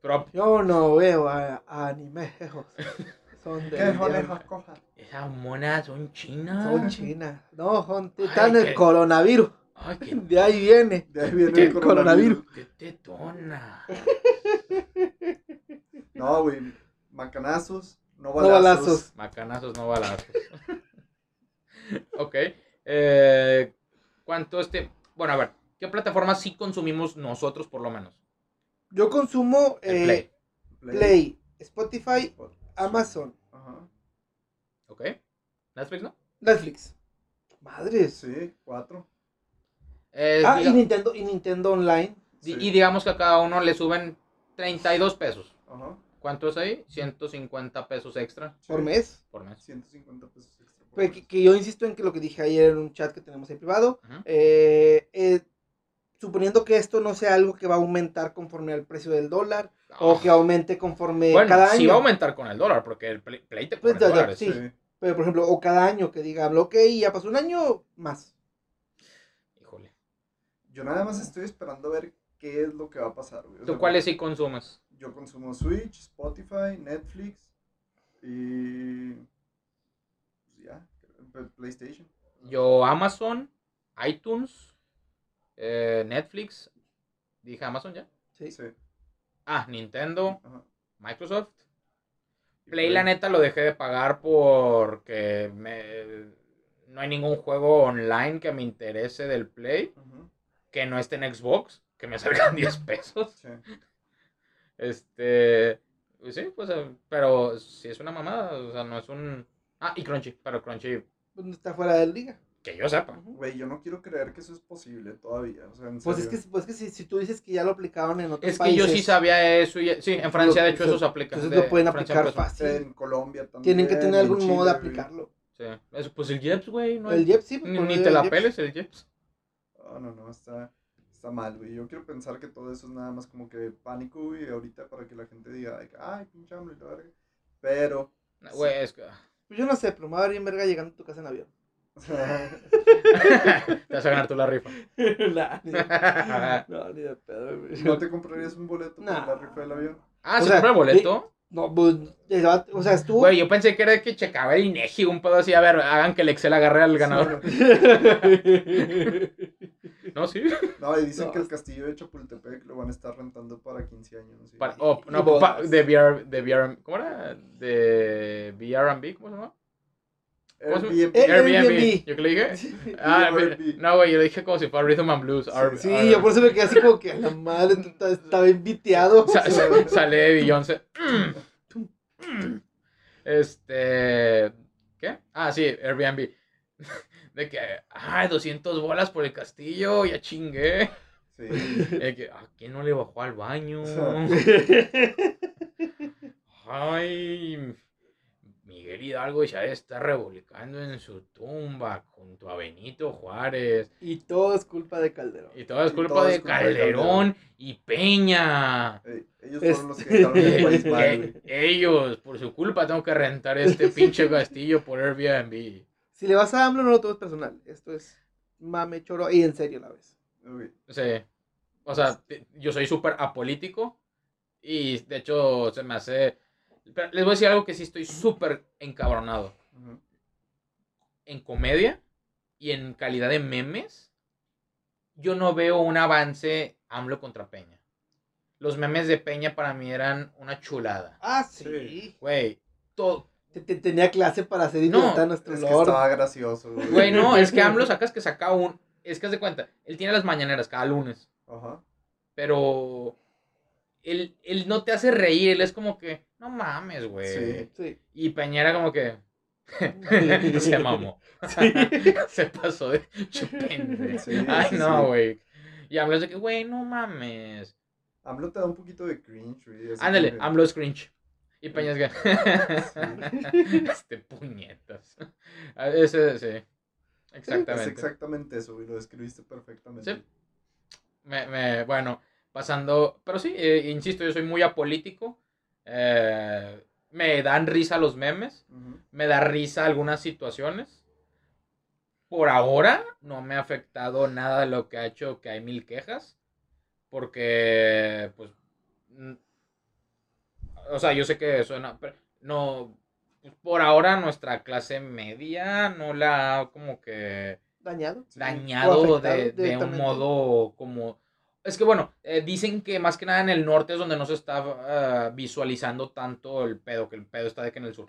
S1: Pero
S3: Yo no veo a, a anime. Son de...
S2: ¿Qué son esas cosas?
S1: esas monas son chinas.
S3: Son chinas. No, son, están el coronavirus.
S1: Ay,
S3: De ahí viene.
S2: De ahí viene
S3: ¿Qué
S2: el coronavirus.
S1: qué tetona.
S2: No, güey. Macanazos, no
S3: No
S2: balazos.
S3: balazos.
S1: Macanazos, no balazos. ok. Eh, ¿Cuánto este? Bueno, a ver, ¿qué plataformas sí consumimos nosotros por lo menos?
S3: Yo consumo eh,
S1: Play.
S3: Play. Spotify,
S2: Spot.
S3: Amazon,
S2: Ajá.
S1: ¿Ok? ¿Netflix no?
S3: Netflix. Madres.
S2: Sí, cuatro.
S1: Eh,
S3: Ah,
S1: diga-
S3: y Nintendo, y Nintendo Online.
S2: Sí.
S1: Y digamos que a cada uno le suben 32 pesos.
S2: Ajá.
S1: ¿Cuánto es ahí? 150 pesos extra
S2: Sí.
S3: por mes.
S1: por mes.
S2: 150 pesos extra. por
S3: Pues
S2: mes.
S3: que, que yo insisto en que lo que dije ayer en un chat que tenemos en privado, eh, eh, suponiendo que esto no sea algo que va a aumentar conforme al precio del dólar o que aumente conforme
S1: bueno,
S3: cada año.
S1: sí va a aumentar con el dólar, porque el Play, Play te
S3: Pues ya, ya,
S1: dólares.
S3: sí. Pero por ejemplo, o cada año que digan, ok, ya pasó un año más.
S2: Yo nada más estoy esperando a ver qué es lo que va a pasar, güey. O
S1: ¿Tú cuáles sí consumes?
S2: Yo consumo Switch, Spotify, Netflix y. Pues ya, PlayStation.
S1: Yo Amazon, iTunes, eh, Netflix. Dije Amazon ya.
S3: Sí.
S2: Sí.
S1: Ah, Nintendo,
S2: Ajá.
S1: Microsoft. Play, la neta, lo dejé de pagar porque me... no hay ningún juego online que me interese del Play
S2: Ujú,
S1: que no esté en Xbox, que me salgan 10 pesos.
S2: Sí.
S1: Este. pues Sí, pues, eh, pero si es una mamada, o sea, no es un. Ah, y Crunchy, pero Crunchy,
S3: Pues no está fuera de la liga.
S1: que yo sepa.
S2: Güey, yo no quiero creer que eso es posible todavía. O sea, en
S3: Pues es que, pues es que si, si tú dices que ya lo aplicaron en otros
S1: Es que
S3: países.
S1: yo sí sabía eso. y- sí, en Francia, de hecho, eso se aplica.
S3: Entonces
S1: de-
S3: lo pueden
S1: Francia
S3: aplicar fácil.
S2: En Colombia también.
S3: Tienen que tener algún modo de aplicarlo.
S1: Sí, eso, pues el Jeps, güey. No
S3: El Jeep sí. pues,
S1: Ni, ni te la
S3: Jeep.
S1: peles el Jeps.
S2: No, no, no, está, está mal, güey. Yo quiero pensar que todo eso es nada más como que pánico, güey, ahorita para que la gente diga, ay, ay pinche hambre y la verga. Pero,
S1: No, Güey, es que.
S3: Pues yo no sé, pero me va a dar bien verga llegando a tu casa en avión.
S1: te vas a ganar tú la rifa.
S3: Nah, ni de- no, ni de pedo, güey.
S2: ¿no te comprarías un boleto
S3: Nah.
S2: para la rifa del avión?
S1: Ah,
S3: O
S1: ¿se
S3: sea,
S1: compra el boleto?
S3: No, pues, o sea, estuvo...
S1: Güey, yo pensé que era que checaba el INEGI, un pedo así. A ver, hagan que el Excel agarre al ganador. No, sí.
S2: No, y dicen
S3: No.
S2: que el castillo de Chapultepec lo van a estar rentando para 15 años. ¿sí?
S1: Para- oh, no, pa- de VR, de VR, ¿cómo era? De VRB, ¿cómo se llama? ¿Cómo se llama?
S2: Airbnb.
S1: Airbnb.
S3: Airbnb.
S1: ¿Yo qué le dije? Ah,
S2: Airbnb.
S1: no, güey, yo le dije como si fuera Rhythm and Blues. Ar-
S3: Sí,
S1: ar-
S3: yo por eso me quedé así como que a la madre estaba inviteado.
S1: Sa- sa- sale de Beyoncé. Este. ¿Qué? Ah, sí, Airbnb. De que, ay, 200 bolas por el castillo, ya chingué.
S2: Sí.
S1: De que, ¿a quién no le bajó al baño? Ay, Miguel Hidalgo ya está revolcando en su tumba junto a Benito Juárez.
S3: y todo es culpa de Calderón.
S1: Y todo es culpa
S2: todo
S1: de
S2: es culpa de
S1: Calderón y Peña.
S2: Eh, ellos fueron los que el país mal,
S1: ellos, por su culpa, tengo que rentar este pinche castillo por Airbnb.
S3: Si le vas a AMLO, no lo tomes personal. Esto es mame, choro y en serio a la vez.
S1: Sí. O sea, yo soy súper apolítico y de hecho se me hace... Pero les voy a decir algo que sí estoy súper encabronado. En comedia y en calidad de memes, yo no veo un avance AMLO contra Peña. Los memes de Peña para mí eran una chulada.
S3: Ah, sí.
S2: Sí.
S1: Güey, todo...
S3: Te- te- tenía clase para hacer
S1: No,
S3: idiota a nuestro
S2: Es que estaba gracioso, güey.
S1: Güey, no, es que AMLO sacas que saca un... Es que haz de cuenta, él tiene las mañaneras cada lunes.
S2: Ajá.
S1: pero él, él no te hace reír, él es como que, no mames, güey.
S2: Sí.
S3: Sí.
S1: Y Peñera como que se mamó.
S3: Sí.
S1: se pasó de chupende.
S2: Sí,
S1: Ay,
S2: sí,
S1: no,
S2: sí.
S1: güey. Y AMLO es de que, güey, no mames.
S2: AMLO te da un poquito de cringe, güey.
S1: Ándale,
S2: que-
S1: AMLO es cringe. Y Peña es que, este puñetas. Ah, Ese, sí.
S2: Es
S1: Exactamente.
S2: exactamente eso, güey. Lo describiste perfectamente.
S1: Sí. Me, me- bueno, pasando, pero sí, eh, insisto, yo soy muy apolítico. eh, me dan risa los memes, me da risa algunas situaciones. Por ahora no me ha afectado nada de lo que ha hecho que hay mil quejas, porque, pues, o sea, yo sé que suena, pero no, pues, por ahora nuestra clase media no la ha como que
S3: Dañado.
S1: Dañado de, de un modo como... Es que bueno, eh, dicen que más que nada en el norte es donde no se está ah, visualizando tanto el pedo, que el pedo está de que en el sur.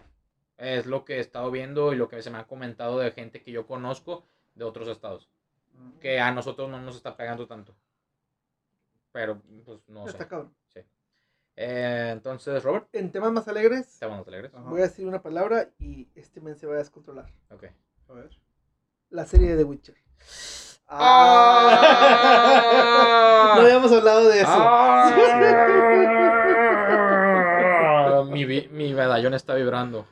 S1: Es lo que he estado viendo y lo que se me ha comentado de gente que yo conozco de otros estados. Que a nosotros no nos está pegando tanto. Pero, pues, no sé.
S3: Está cabrón.
S1: Eh, entonces, Robert,
S3: En temas más alegres,
S1: estamos alegres.
S2: Ajá.
S3: voy a decir una palabra y este men se va a descontrolar.
S1: Ok.
S2: A ver.
S3: La serie de The Witcher.
S1: ¡Ah!
S3: No habíamos hablado de eso.
S1: ¡Ah! mi, mi medallón está vibrando.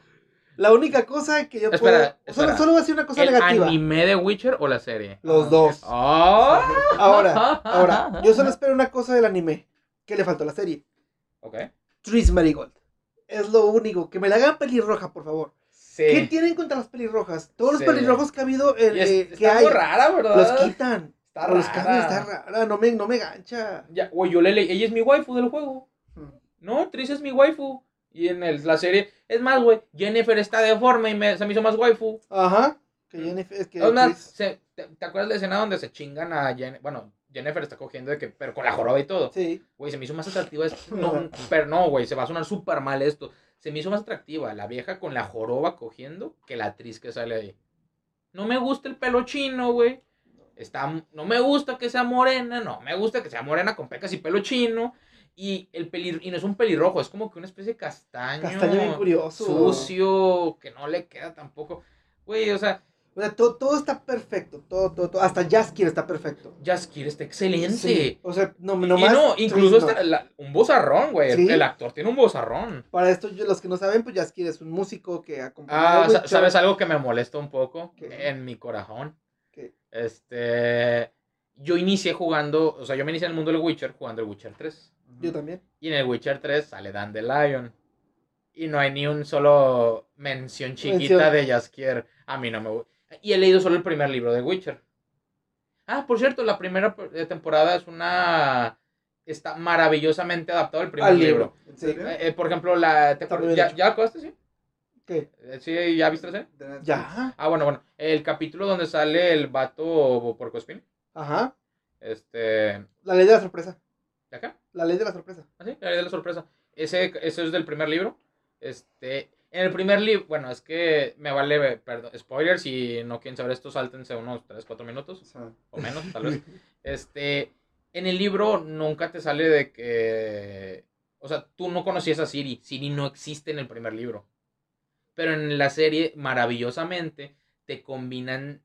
S3: La única cosa que yo
S1: Espera,
S3: puedo. Solo,
S1: espera.
S3: solo voy a decir una cosa
S1: ¿El
S3: negativa.
S1: anime de Witcher o la serie?
S3: Los dos.
S1: ¡Ah!
S3: Ahora, ahora, yo solo espero una cosa del anime. Que le faltó a la serie.
S1: Ok.
S3: Tris Marigold. Es lo único. Que me la hagan pelirroja, por favor.
S1: Sí.
S3: ¿Qué tienen contra las pelirrojas? Todos
S1: Sí.
S3: los pelirrojos que ha habido, en,
S1: Y es-
S3: eh, que
S1: está
S3: hay,
S1: rara, ¿verdad?
S3: los quitan.
S1: Está
S3: los
S1: rara.
S3: cambian, está rara. No me, no me gancha.
S1: Ya, güey, yo le leí. Ella es mi waifu del juego.
S2: Hmm.
S1: No, Tris es mi waifu. Y en el- la serie. Es más, güey. Jennifer está deforme y me- se me hizo más waifu.
S3: Ajá. Que Jennifer, es que
S1: Es más,
S3: Tris-
S1: se- te, te acuerdas de la escena donde se chingan a Jennifer? Bueno, Jennifer está cogiendo de que, pero con la joroba y todo.
S3: Sí.
S1: Güey, se me hizo más atractiva. es- No, pero no, güey, se va a sonar súper mal esto. Se me hizo más atractiva la vieja con la joroba cogiendo que la actriz que sale ahí. No me gusta el pelo chino, güey. Está, no me gusta que sea morena, no me gusta que sea morena con pecas y pelo chino. Y, el pelir, y no es un pelirrojo, es como que una especie de castaño.
S3: Castaño bien curioso.
S1: Sucio, que no le queda tampoco. Güey, o sea,
S3: O sea, todo, todo está perfecto. Todo, todo, todo. Hasta Jaskier está perfecto.
S1: Jaskier está excelente.
S3: Sí. O sea, no,
S1: y
S3: no más.
S1: no, incluso
S3: Tris no.
S1: está la- un bozarrón, güey. El-
S3: Sí.
S1: El actor tiene un bozarrón.
S3: Para esto, los que no saben, pues Jaskier es un músico que acompaña
S1: Ah,
S3: a.
S1: ¿sabes algo que me molesta un poco?
S3: ¿Qué?
S1: En mi corazón.
S3: ¿Qué?
S1: Este. Yo inicié jugando. O sea, yo me inicié en el mundo del Witcher jugando el Witcher 3.
S2: Ujú.
S3: Yo también.
S1: Y en el Witcher 3 sale Dandelion. Y no hay ni un solo mención chiquita
S3: Mención.
S1: de Jaskier. A mí no me gusta. Y he leído solo el primer libro de Witcher. Ah, por cierto, la primera eh, temporada es una. Está maravillosamente adaptado al primer
S3: Al
S1: libro.
S3: libro.
S2: ¿En serio?
S1: Eh, eh, por ejemplo, la. ¿te ¿Ya. ¿Ya acabaste, sí?
S3: ¿Qué?
S1: Eh, ¿Sí? ¿Ya viste la serie?
S3: Ya.
S1: Ah, bueno, bueno. El capítulo donde sale el vato Porcospin.
S3: Ajá.
S1: Este.
S3: La ley de la sorpresa.
S1: ¿De acá?
S3: La ley de la sorpresa.
S1: ¿Ah, sí? La idea de la sorpresa. Ese, ese es del primer libro. Este. En el primer libro, bueno, es que me vale, perdón, spoilers, si no quieren saber esto, sáltense unos 3, 4 minutos
S2: O
S1: menos, tal vez. Este, en el libro nunca te sale de que, o sea, tú no conocías a Siri, Siri no existe en el primer libro. Pero en la serie, maravillosamente, te combinan,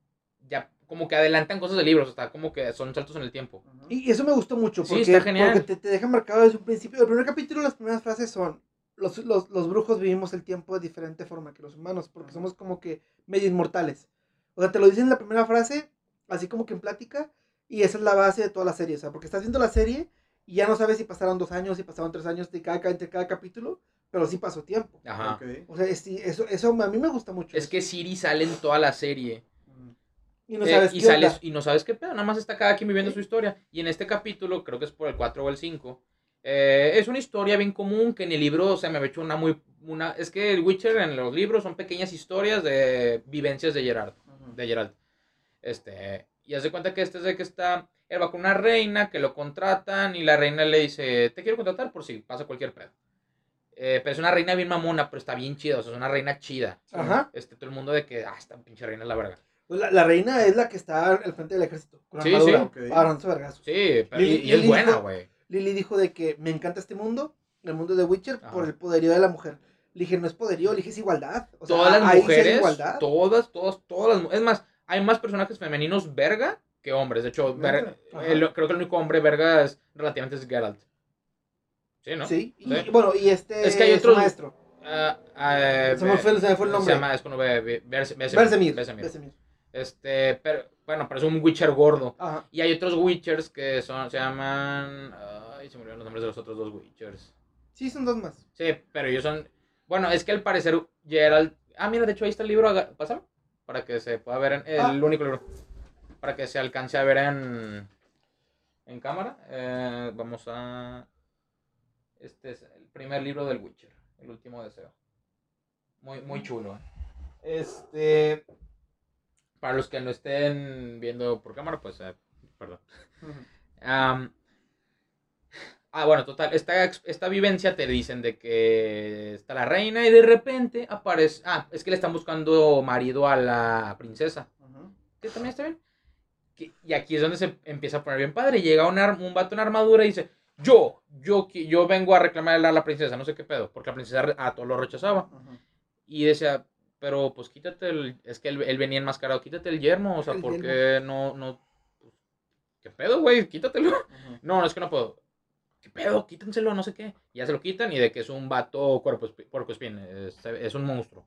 S1: ya como que adelantan cosas de libros, o sea, como que son saltos en el tiempo.
S3: Y eso me gustó mucho.
S1: Sí,
S3: Porque,
S1: está genial.
S3: Porque te, te deja marcado desde un principio. El primer capítulo, las primeras frases son: los, los, los brujos vivimos el tiempo de diferente forma que los humanos, porque
S2: Ajá.
S3: somos como que medio inmortales. O sea, te lo dicen en la primera frase, así como que en plática, y esa es la base de toda la serie. O sea, porque estás viendo la serie y ya no sabes si pasaron dos años, si pasaron tres años de cada, entre cada capítulo, pero sí pasó tiempo.
S1: Ajá.
S3: O sea, es- eso, eso a mí me gusta mucho.
S1: Es que Siri sale en toda la serie.
S2: Ujú.
S3: y no
S1: Eh,
S3: sabes
S1: y,
S3: qué
S1: sales,
S3: onda.
S1: y no sabes qué pedo, nada más está cada quien viviendo su historia. Y en este capítulo, creo que es por el 4 o el 5, eh, es una historia bien común que en el libro se me ha hecho una muy... Una, es que el Witcher en los libros son pequeñas historias de vivencias de Gerard. De Gerald. Este, y hace cuenta que este es de que está... Él va con una reina que lo contratan y la reina le dice, te quiero contratar por si pasa cualquier pedo. Eh, pero es una reina bien mamona, pero está bien chida, o sea, es una reina chida.
S3: Ajá.
S1: Este, todo el mundo de que, ah, esta pinche reina es la verga.
S3: Pues la, la reina es la que está al frente del ejército. Con
S1: Sí,
S3: armadura,
S2: sí. Ok.
S3: agarrándose vergazos.
S1: Sí, pero, y, y es buena, güey.
S3: Lily dijo de que me encanta este mundo, el mundo de Witcher,
S1: Ajá.
S3: por el poderío de la mujer. Le dije, no es poderío, le dije, es igualdad. O sea,
S1: todas las mujeres,
S3: igualdad.
S1: todas, todas, todas las mu- Es más, hay más personajes femeninos verga que hombres. De hecho, ver-
S3: Ajá.
S1: el- creo que el único hombre verga es relativamente es Geralt. Sí, ¿no?
S3: Sí, y
S1: Sí.
S3: bueno, y este
S1: Es que hay
S3: su
S1: otros-
S3: maestro.
S1: Ah, ah,
S3: Se me fue, se me fue el nombre.
S1: Se llama, es con V, Be- Berse- Besemir,
S3: Bersemir.
S1: Besemir.
S3: Bersemir.
S1: Este, pero, bueno, es un Witcher gordo.
S3: Ajá.
S1: Y hay otros Witchers que son, se llaman... Ay, se olvidaron los nombres de los otros dos Witchers.
S3: Sí, son dos más.
S1: Sí, pero ellos son. Bueno, es que al parecer Gerald. Ah, mira, de hecho ahí está el libro. Pásame. Para que se pueda ver en. El
S3: Ah.
S1: único libro. Para que se alcance a ver en. En cámara. Eh, vamos a. Este es el primer libro del Witcher. El último deseo. Muy, muy chulo. eh. Este. Para los que no estén viendo por cámara, pues. eh, perdón. Am, ah, bueno, total, esta, esta vivencia te dicen de que está la reina y de repente aparece... Ah, es que le están buscando marido a la princesa.
S2: Ajá.
S1: Que también está bien. Que- y aquí es donde se empieza a poner bien padre. Llega un, un vato en armadura y dice, yo, yo, yo vengo a reclamarle a la princesa, no sé qué pedo, porque la princesa a todo lo rechazaba. Y decía, pero pues quítate el... Es que él, él venía enmascarado, quítate el yermo, o sea,
S3: El
S1: ¿por qué no, no... ¿Qué pedo, güey? Quítatelo. No, no es que no puedo. ¿Qué pedo? Quítenselo, no sé qué. Y ya se lo quitan y de que es un vato cuerpo, puerco espín. Es, es un monstruo.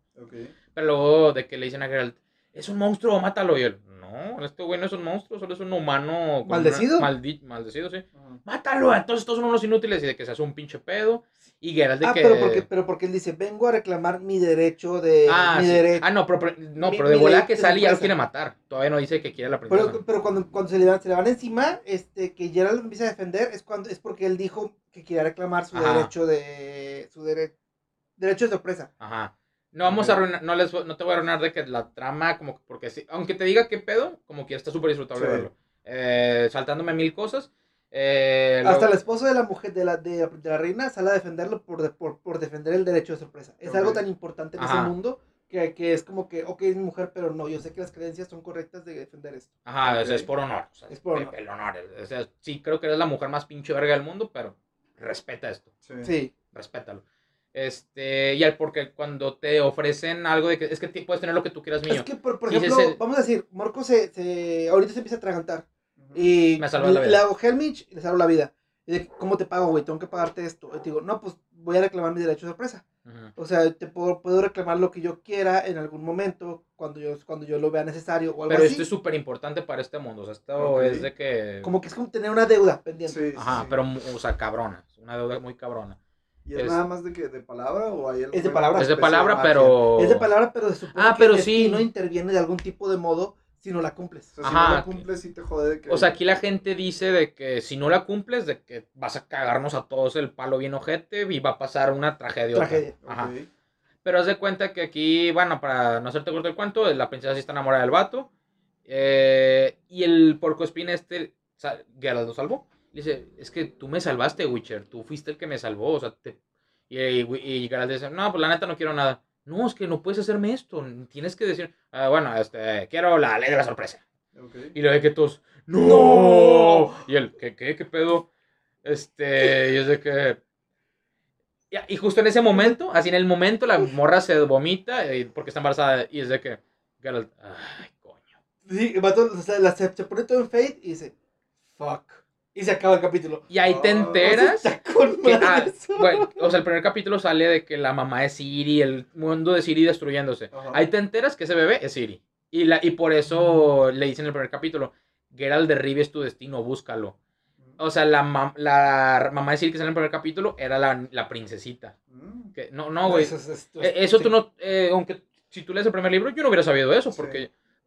S1: Pero luego de que le dicen a Geralt, es un monstruo, mátalo. Y él, no, este güey no es un monstruo, solo es un humano.
S3: ¿Maldecido?
S1: una- maldi- maldecido, sí. Mátalo, entonces todos son unos inútiles y de que se hace un pinche pedo. Y Geralt de
S3: Ah,
S1: que...
S3: pero porque, pero porque él dice, vengo a reclamar mi derecho de
S1: Ah,
S3: mi
S1: sí.
S3: derecho.
S1: Ah, no, pero, pero- no,
S3: Mi-
S1: pero de volada que sale ya lo quiere matar. Todavía no dice que quiere la princesa.
S3: Pero, pero cuando, cuando se, le van, se le van encima, este, que Gerald empieza a defender, es cuando es porque él dijo que quería reclamar su
S1: Ajá.
S3: derecho de su dere- derecho de sorpresa.
S1: Ajá. No vamos a arruinar, no, les, no te voy a arruinar de que la trama, como que- porque sí, aunque te diga qué pedo, como que está súper disfrutable
S2: Sí.
S1: verlo. Eh, saltándome mil cosas. Eh,
S3: Hasta
S1: luego-
S3: el esposo de la mujer de la, de, de la reina sale a defenderlo por, de- por, por defender el derecho de sorpresa. Es
S2: Ok.
S3: algo tan importante en
S1: Ajá.
S3: ese mundo que, que es como que, ok, es mi mujer, pero no, yo sé que las creencias son correctas de defender esto.
S1: Ajá, o sea,
S2: Ok.
S1: es por honor. o sea,
S3: Es por
S1: el-
S3: honor.
S1: El honor. O sea, sí, creo que eres la mujer más pinche verga del mundo, pero respeta esto.
S2: Sí.
S3: Sí.
S1: Respétalo. Este, y al porque cuando te ofrecen algo de que es que puedes tener lo que tú quieras mío.
S3: Es que, por, por ejemplo,
S1: es el-
S3: vamos a decir, Morco se, se, ahorita se empieza a atragantar. Y
S1: Me salvas la
S3: le,
S1: vida.
S3: le hago Helmich y le salvo la vida. Y de, ¿cómo te pago, güey? Tengo que pagarte esto. Y te digo, no, pues voy a reclamar mi derecho de sorpresa.
S1: Ujú.
S3: O sea, te puedo, puedo reclamar lo que yo quiera en algún momento, cuando yo, cuando yo lo vea necesario o algo
S1: Pero
S3: así.
S1: esto es súper importante para este mundo. O sea, esto
S2: Ok.
S1: es de que.
S3: Como que es como tener una deuda pendiente.
S2: Sí,
S1: Ajá,
S2: sí.
S1: pero, o sea, cabrona. es Una deuda muy cabrona.
S2: ¿Y es,
S1: es-
S2: nada más de que de palabra o hay
S3: de
S2: alguna
S3: palabra.
S1: Es de palabra, pero.
S3: Es de palabra, pero se supone
S1: Ah,
S3: que
S1: pero
S3: el
S1: sí.
S3: destino interviene de algún tipo de modo si no la cumples.
S2: O sea, si no la
S1: que-
S2: cumples, sí te jode de que.
S1: O sea, aquí la gente dice de que si no la cumples, de que vas a cagarnos a todos el palo bien ojete y va a pasar una tragedia.
S3: Tragedia.
S1: Pero haz de cuenta que aquí, bueno, para no hacerte corto el cuento, la princesa sí está enamorada del vato. eh, y el porcoespín este, sa- Geralt lo salvó. Le dice, es que tú me salvaste, Witcher. Tú fuiste el que me salvó. O sea, te... Y, y, y Geralt dice, no, pues la neta no quiero nada. No, es que no puedes hacerme esto. Tienes que decir, "Ah, bueno, este, quiero la ley de la sorpresa. Y lo de que todos, ¡No!
S3: ¡No!
S1: Y él, ¿qué, qué, qué pedo? Este, y es de que. Y justo en ese momento, así en el momento, la morra se vomita eh, porque está embarazada. Y es de que. Geralt, ay, coño.
S3: Sí, el vato, o sea, la- se, se pone todo en fade y dice, fuck. Y se acaba el capítulo.
S1: Y ahí te
S2: Ah,
S1: enteras.
S3: Está con
S1: que, ah, bueno, o sea, el primer capítulo sale de que la mamá es Siri, el mundo de Siri destruyéndose.
S2: Ajá.
S1: Ahí te enteras que ese bebé es Siri. Y, la, y por eso le dicen en el primer capítulo, Geralt de Rivia es tu destino, búscalo. O sea, la, mam- la mamá de Siri que sale en el primer capítulo era la, la princesita.
S2: Mm.
S1: Que, no, no, güey.
S3: Eso, es- es-
S1: Eh, Eso
S3: sí.
S1: tú no, eh, aunque si tú lees el primer libro, yo no hubiera sabido eso,
S2: Sí.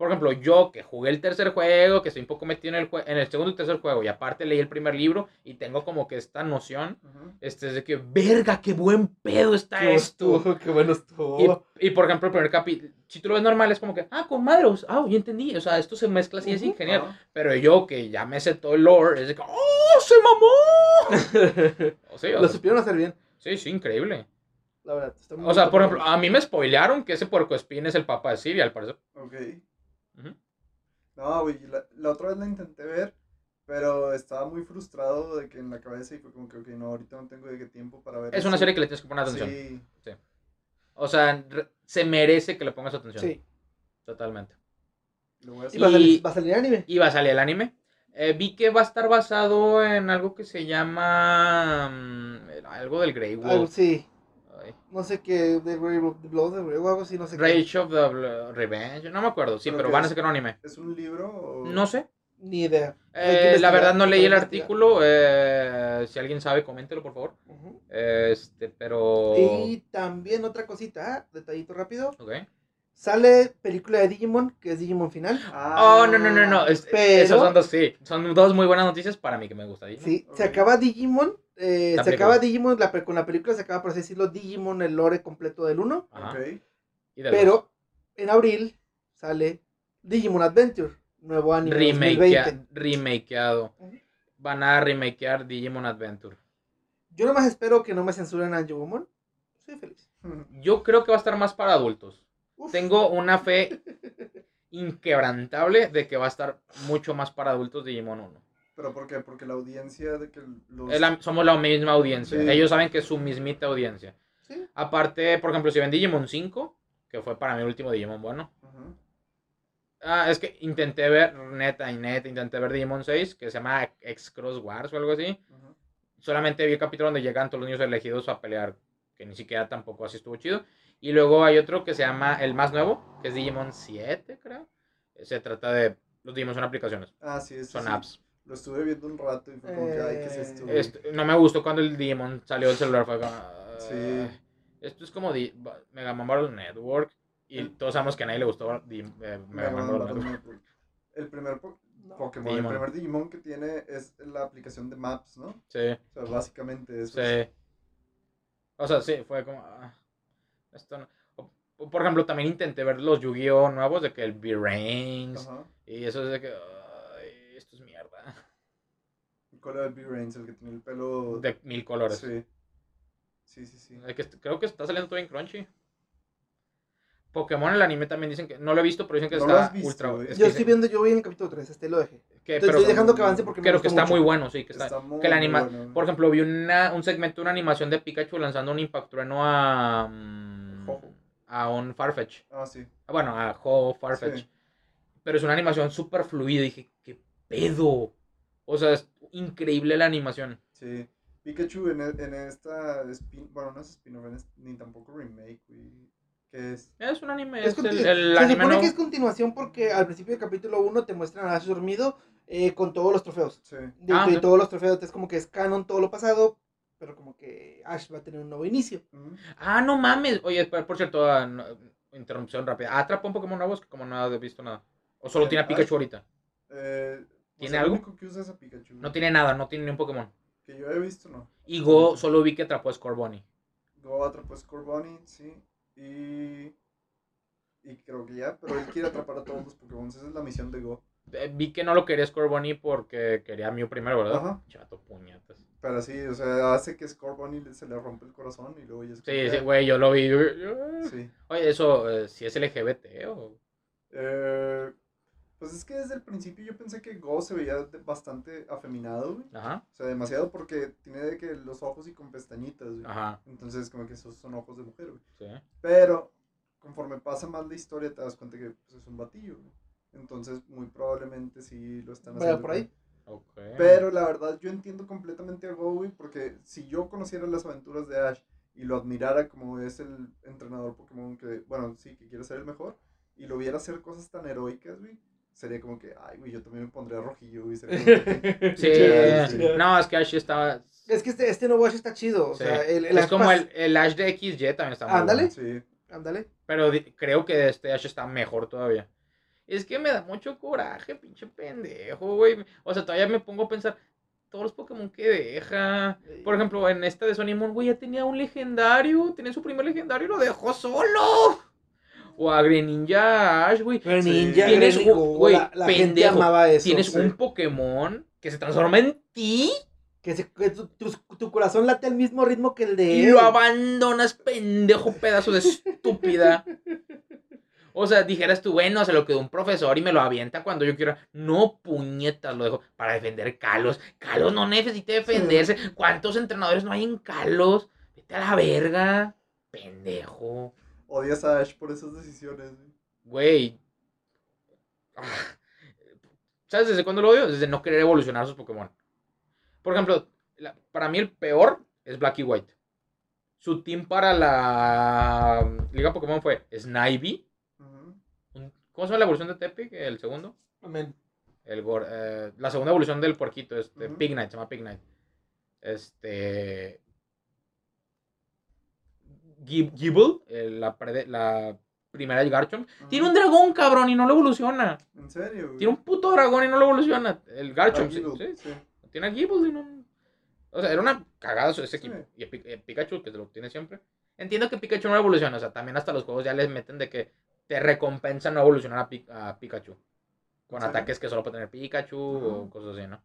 S1: Por ejemplo, yo que jugué el tercer juego, que estoy un poco metido en el, en el segundo y tercer juego, y aparte leí el primer libro, y tengo como que esta noción,
S2: Ujú.
S1: este, es de que, verga, qué buen pedo está
S3: Qué
S1: esto.
S3: estuvo, qué bueno estuvo.
S1: Y, y, por ejemplo, el primer capítulo, si tú lo ves normal, es como que, ah, con madre, ah, ya entendí, o sea, esto se mezcla así, así,
S3: Ujú.
S1: genial.
S2: Ajá.
S1: Pero yo, que ya me sé todo el lore, es de que, ¡oh, se mamó! o sea, o
S3: Lo
S1: sea,
S3: supieron hacer bien,
S1: sí, sí, increíble.
S3: la verdad. está muy
S1: O sea, por ejemplo, a mí me spoilearon que ese puercoespín es el papa de Siria, al parecer.
S2: Ok. No, güey, la, la otra vez la intenté ver, pero estaba muy frustrado de que en la cabeza y fue como que, ok, no, ahorita no tengo de qué tiempo para ver
S1: Es una serie que le tienes que poner atención.
S2: Sí,
S1: O sea, re- se merece que le pongas atención.
S3: Sí.
S1: Totalmente.
S2: lo voy a
S3: Y
S2: hacer.
S3: va a
S1: Y-
S3: salir, va a salir anime.
S1: Y va a salir el anime. Eh, vi que va a estar basado en algo que se llama. mm, algo del Grey
S3: Algo,
S1: Wolf.
S3: sí.
S1: Ay.
S3: No sé qué, de Grey of the Blood, o algo así, no sé qué.
S1: Rage of the Revenge. No me acuerdo, sí,
S2: ¿Pero
S1: van a sacar un anime.
S2: ¿Es un libro o...?
S1: No sé.
S3: Ni idea.
S1: Eh, la verdad no leí el artículo. eh, si alguien sabe, coméntelo, por favor. Este, pero.
S3: Y también otra cosita, detallito rápido.
S1: Ok.
S3: Sale película de Digimon, que es Digimon Final.
S2: Ah,
S1: Oh, no, no, no, no. es-
S3: Pero-
S1: Esos son dos, sí. Son dos muy buenas noticias para mí que me gusta. Digimon.
S3: Sí, se acaba Digimon. Eh, se
S1: película.
S3: acaba Digimon, la, con la película se acaba, por así decirlo, Digimon, el lore completo del 1.
S1: Ajá.
S2: Ok.
S1: Y del
S3: Pero en abril sale Digimon Adventure, nuevo anime.
S1: Remakea-
S3: 2020.
S1: remakeado. Van a remakear Digimon Adventure.
S3: Yo nomás espero que no me censuren a Anjumon. Soy feliz.
S1: Yo creo que va a estar más para adultos.
S3: Uf.
S1: Tengo una fe inquebrantable de que va a estar mucho más para adultos Digimon 1.
S2: ¿Pero por qué? Porque la audiencia de que los...
S1: La- somos la misma audiencia.
S2: Sí.
S1: Ellos saben que es su mismita audiencia.
S3: Sí.
S1: Aparte, por ejemplo, si ven Digimon 5, que fue para mí el último Digimon bueno. Ah, es que intenté ver, neta y neta, intenté ver Digimon 6, que se llama X Cross Wars o algo así. Solamente vi el capítulo donde llegan todos los niños elegidos a pelear, que ni siquiera tampoco así estuvo chido. Y luego hay otro que se llama el más nuevo, que es Digimon 7, creo. Se trata de. Los Digimon son aplicaciones,
S2: Ah, sí, ese
S1: son
S2: sí.
S1: apps.
S2: Lo estuve viendo un rato y fue como que, ay, ¿qué es esto? güey?
S1: Este, no me gustó cuando el Digimon salió del celular. Fue como, ah,
S2: Sí.
S1: Esto es como Di- Mega Man Battle Network. Y todos sabemos que a nadie le gustó Di- eh, Mega Man Battle
S2: Battle
S1: Network.
S2: Network. El primer po-
S3: No.
S2: Pokémon,
S1: Digimon.
S2: el primer Digimon que tiene es la aplicación de Maps, ¿no?
S1: Sí,
S2: O sea, básicamente eso. es.
S1: sí. O sea, sí, fue como. ah, esto no- o- Por ejemplo, también intenté ver los Yu-Gi-Oh! nuevos de que el.
S2: Ajá.
S1: Y eso es de que. es mierda.
S2: ¿Cuál era el B-Reigns? El que tenía el pelo...
S1: De mil colores.
S2: Sí. Sí, sí, sí.
S1: El que creo que está saliendo todo en Crunchy. Pokémon el anime también dicen que. No lo he visto, pero dicen que
S2: No lo
S1: está
S2: has visto,
S1: ultra. es
S3: Yo
S1: que
S3: estoy
S1: dicen
S3: viendo, yo voy en el capítulo 3, este lo dejé.
S1: que-
S3: Estoy,
S1: pero
S3: estoy dejando que avance porque me
S1: creo que está
S3: mucho.
S1: muy bueno, sí. Que está,
S2: Está muy,
S1: que la
S2: muy
S1: anima-
S2: bueno.
S1: Por ejemplo, vi una, un segmento, una animación de Pikachu lanzando un Impact Trueno a. mm, a un Farfetch.
S2: Ah, sí.
S1: Bueno, a Ho Farfetch.
S2: Sí.
S1: Pero es una animación súper fluida. Dije, ¿qué pedo? O sea, es increíble la animación.
S2: Sí. Pikachu en, e- en esta spin... Bueno, no es spin-off, ni tampoco remake, güey. ¿Qué es?
S1: Es un anime.
S3: Es
S1: Es, el, el
S3: se
S1: anime
S3: supone
S1: nuevo.
S3: que es continuación porque al principio del capítulo 1 te muestran a Ash dormido eh, con todos los trofeos.
S2: Sí.
S3: De,
S1: Ah,
S3: de
S1: ok.
S3: todos los trofeos, es como que es canon todo lo pasado, pero como que Ash va a tener un nuevo inicio.
S2: Ujú.
S1: Ah, no mames. Oye, por, por cierto, ah, no, interrupción rápida. ¿Atrapa un Pokémon nuevo? Es que como no he visto nada. ¿O solo
S2: Eh,
S1: tiene a Pikachu
S2: ay.
S1: ahorita?
S2: Eh,
S1: ¿Tiene algo?
S2: único que usa es a Pikachu.
S1: No tiene nada, no tiene ni un Pokémon.
S2: Que yo he visto, no.
S1: Y Go solo vi que atrapó a Scorbunny.
S2: Go atrapó a Scorbunny, sí. Y... Y creo que ya, pero él quiere atrapar a todos los Pokémon. Esa es la misión de Go.
S1: Eh, vi que no lo quería Scorbunny porque quería a Mew primero, ¿verdad?
S2: Ajá.
S1: Chato puñetas.
S2: Pero sí, o sea, hace que Scorbunny se le rompe el corazón y luego ya es
S1: Sí, sí, güey, yo lo vi.
S2: sí.
S1: Oye, eso, eh, si es LGBT o...
S2: Eh, pues es que desde el principio yo pensé que Go se veía bastante afeminado, güey.
S1: Ajá,
S2: O sea, demasiado porque tiene de que los ojos y con pestañitas, güey.
S1: ajá,
S2: Entonces, como que esos son ojos de mujer, güey.
S1: sí.
S2: Pero, conforme pasa más la historia, te das cuenta que pues, es un batillo, güey. Entonces, muy probablemente sí lo están
S3: Vaya
S2: haciendo.
S3: por ahí.
S1: Ok.
S2: Pero la verdad, yo entiendo completamente a Go, güey, porque si yo conociera las aventuras de Ash y lo admirara como es el entrenador Pokémon que, bueno, sí, que quiere ser el mejor, y lo viera hacer cosas tan heroicas, güey, sería como que, ay, güey, yo también me pondría rojillo, güey. sería que-
S1: Sí,
S2: Sí, sí.
S1: no, es que Ash estaba...
S3: Es que este, este nuevo Ash está chido. O
S1: sí.
S3: sea, el, el
S1: es
S3: Ash
S1: como
S3: pas-
S1: el, el Ash de XY también está muy
S3: Ándale.
S1: bueno.
S2: Sí,
S3: Ándale.
S1: Pero creo que este Ash está mejor todavía. Es que me da mucho coraje, pinche pendejo, güey. O sea, todavía me pongo a pensar, todos los Pokémon que deja. Por ejemplo, en esta de Sony Moon, güey, ya tenía un legendario. Tenía su primer legendario y lo dejó solo. O a Greninja Ash, güey. Tienes
S3: Greninja,
S1: un- güey,
S3: la, la gente
S1: pendejo,
S3: amaba eso.
S1: Tienes
S2: sí.
S1: un Pokémon que se transforma en ti
S3: Que, se- que tu, tu- tu corazón late al mismo ritmo que el de
S1: y
S3: él.
S1: lo abandonas, pendejo pedazo de estúpida. O sea, dijeras tú, bueno, se lo quedó un profesor y me lo avienta cuando yo quiera. No, puñetas, lo dejo para defender Kalos. Kalos no necesita defenderse. ¿Cuántos entrenadores no hay en Kalos? Vete a la verga, pendejo.
S2: Odias a Ash por esas decisiones, güey.
S1: Güey. Ah. ¿Sabes desde cuándo lo odio? Desde no querer evolucionar sus Pokémon. Por ejemplo, la- para mí el peor es Black y White. Su team para la um, Liga Pokémon fue Snivy. ¿Cómo se llama la evolución de Tepic? El segundo.
S3: Amén.
S1: El Gor- eh, la segunda evolución del puerquito, este. Pignite, se llama Pignite. Este. Gib- Gibble, la, la primera de Garchomp. Tiene un dragón, cabrón, y no lo evoluciona.
S2: ¿En serio, güey?
S1: Tiene un puto dragón y no lo evoluciona. El Garchomp,
S2: Ah,
S1: sí, sí.
S2: sí.
S1: Tiene a Gibble y no. O sea, era una cagada ese equipo. Y Pikachu, que se lo tiene siempre. Entiendo que Pikachu no evoluciona. O sea, también hasta los juegos ya les meten de que te recompensa no evolucionar a, Pi- a Pikachu. Con ataques que solo puede tener Pikachu o cosas así, ¿no?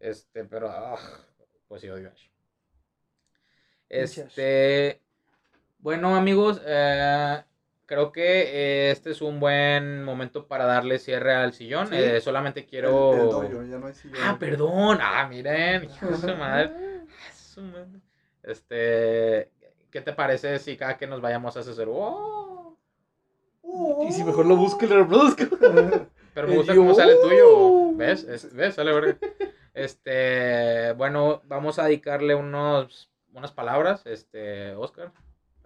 S1: Este, pero. ah, pues sí, odio Ash. Este. Bueno, amigos, eh, creo que eh, este es un buen momento para darle cierre al sillón.
S3: Sí.
S1: Eh, solamente quiero.
S2: El, el ya no hay sillón.
S1: Ah, perdón. Ah, miren. hijo su madre. Ah, su madre. Este. ¿Qué te parece si cada que nos vayamos a hacer. ¡Oh!
S3: Y si mejor lo busco y lo reproduzco.
S1: Pero me gusta cómo sale tuyo.
S3: yo.
S1: ¿Ves? Es- ¿Ves? Sale verga. Este. Bueno, vamos a dedicarle unos, unas palabras. Este, Oscar.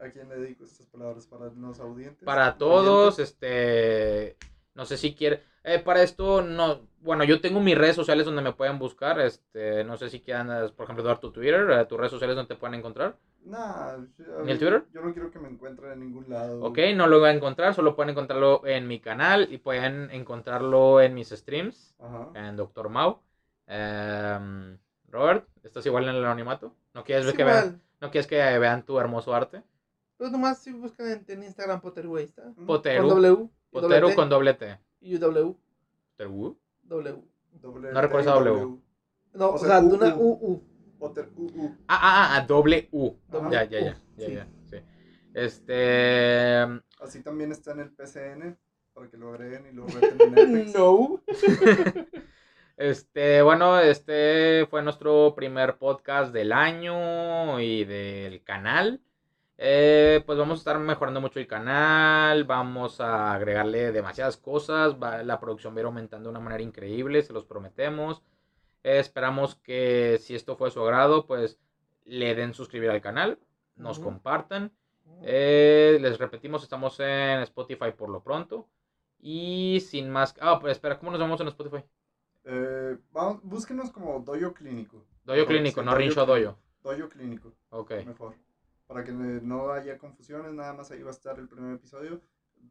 S2: ¿A quién le dedico estas palabras? ¿Para los audientes?
S1: Para todos, este. No sé si quiere. Eh, para esto, no. Bueno, yo tengo mis redes sociales donde me pueden buscar. Este, no sé si quieran, por ejemplo, dar tu Twitter, eh, tus redes sociales donde te pueden encontrar.
S2: Nah,
S1: ¿Ni el Twitter?
S2: Yo no quiero que me encuentren en ningún lado.
S1: Ok, no lo van a encontrar, solo pueden encontrarlo en mi canal y pueden encontrarlo en mis streams,
S2: Ajá.
S1: en Dr. Mau. Em, Robert, ¿estás igual en el anonimato? ¿No quieres, que vean. ¿No quieres que vean tu hermoso arte?
S3: Pues nomás si buscan en, en Instagram Potterway, ¿está?
S2: Ujú.
S1: Poteru,
S3: Con W.
S1: Poteru
S3: doble T,
S1: con doble T.
S3: Y W.
S1: Poteru.
S3: W.
S2: Doble
S1: No recuerdo esa W.
S3: No,
S2: O
S3: o,
S2: sea, U,
S3: una
S2: U.
S3: U, U.
S2: Potter, uh, uh.
S1: Ah, ah, ah, doble U.
S2: Ajá.
S1: Ya, ya, ya,
S3: U,
S1: ya,
S3: sí.
S1: ya, sí. Este,
S2: Así también está en el PCN, para que lo agreguen y lo reten.
S3: No.
S1: Este, bueno, este fue nuestro primer podcast del año y del canal. Eh, pues vamos a estar mejorando mucho el canal, vamos a agregarle demasiadas cosas, va- la producción va a ir aumentando de una manera increíble, se los prometemos. Eh, esperamos que si esto fue de su agrado, pues le den suscribir al canal, nos compartan. Eh, les repetimos, estamos en Spotify por lo pronto. Y sin más... Ah, pero espera, ¿cómo nos vemos en Spotify?
S2: Eh, vamos, búsquenos como Doyo Clínico.
S1: Doyo clínico, no Rincho Doyo.
S2: Doyo Clínico,
S1: Ok.
S2: mejor. Para que no haya confusiones, nada más ahí va a estar el primer episodio.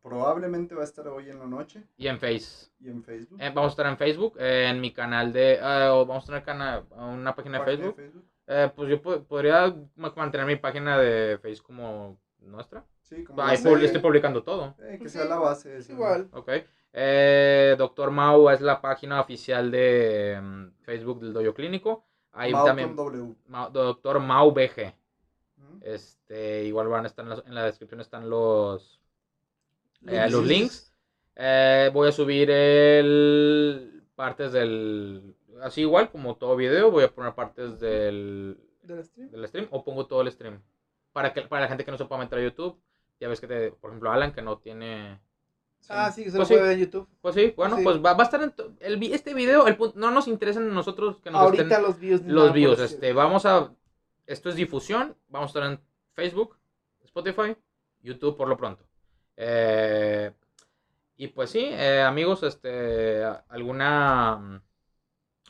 S2: Probablemente va a estar hoy en la noche
S1: Y en Face.
S2: y en Facebook.
S1: Eh, vamos a estar en Facebook, eh, en mi canal de... ah, o vamos a tener cana- una página de
S2: Página
S1: Facebook. Eh, pues yo po- podría ma- mantener mi página de Facebook como nuestra.
S2: Sí, como
S1: Ahí
S2: base,
S1: estoy publicando todo.
S2: eh, que sea la base.
S3: Es igual.
S1: Ok. Eh, Doctor Mau es la página oficial de mm, Facebook del Doyo Clínico. Ahí
S2: Mau
S1: también,
S2: con W.
S1: Ma- doctor Mau BG. Este, igual van a estar en la, en la descripción están los, eh,
S3: Links.
S1: los links. Eh, voy a subir el partes del así igual como todo video, voy a poner partes del,
S3: ¿Del stream?
S1: del stream o pongo todo el stream para que para la gente que no se pueda meter a YouTube. Ya ves que te, por ejemplo, Alan que no tiene
S3: Ah, sí, que se
S1: Pues
S3: lo
S1: sí.
S3: puede ver en YouTube.
S1: Pues sí, bueno,
S3: Sí.
S1: pues va, va a estar en el, este video, el, no nos interesan a nosotros que nos
S3: Ahorita
S1: estén
S3: los views.
S1: los views. Este, vamos a. Esto es difusión. Vamos a estar en Facebook, Spotify, YouTube por lo pronto. Eh, y pues sí, eh, amigos, este, alguna mm,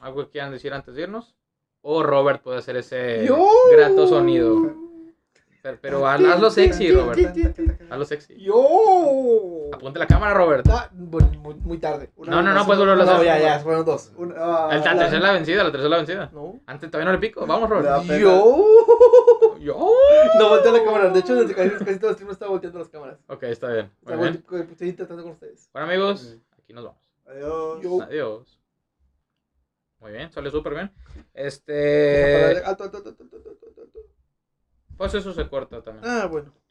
S1: algo que quieran decir antes de irnos. O Robert puede hacer ese
S3: ¡Yo!
S1: grato sonido. Pero, pero haz- hazlo sexy, Robert. Hazlo sexy.
S3: ¡Yo!
S1: Apunte la cámara, Robert.
S3: Ah, muy, muy tarde.
S2: Una
S1: No, no, no, pues volverlo a
S3: No,
S1: hacer.
S3: ya, ya, fueron dos.
S2: una-
S1: El- La
S2: la-
S1: tercera la vencida, la tercera la vencida.
S3: No.
S1: Antes todavía no le pico. Vamos, Robert.
S3: ¡Yo!
S1: Yo.
S3: No volteé la cámara. De hecho, desde casi, casi todo el stream estaba volteando las cámaras.
S1: Ok, está bien. Muy bien.
S3: volte- estoy intentando con ustedes.
S1: Bueno, amigos, aquí nos vamos.
S2: Adiós.
S3: Yo-
S1: Adiós. Muy bien, salió súper bien. Este.
S3: alto, alto, alto, alto.
S1: Pues eso se corta también.
S3: Ah, bueno.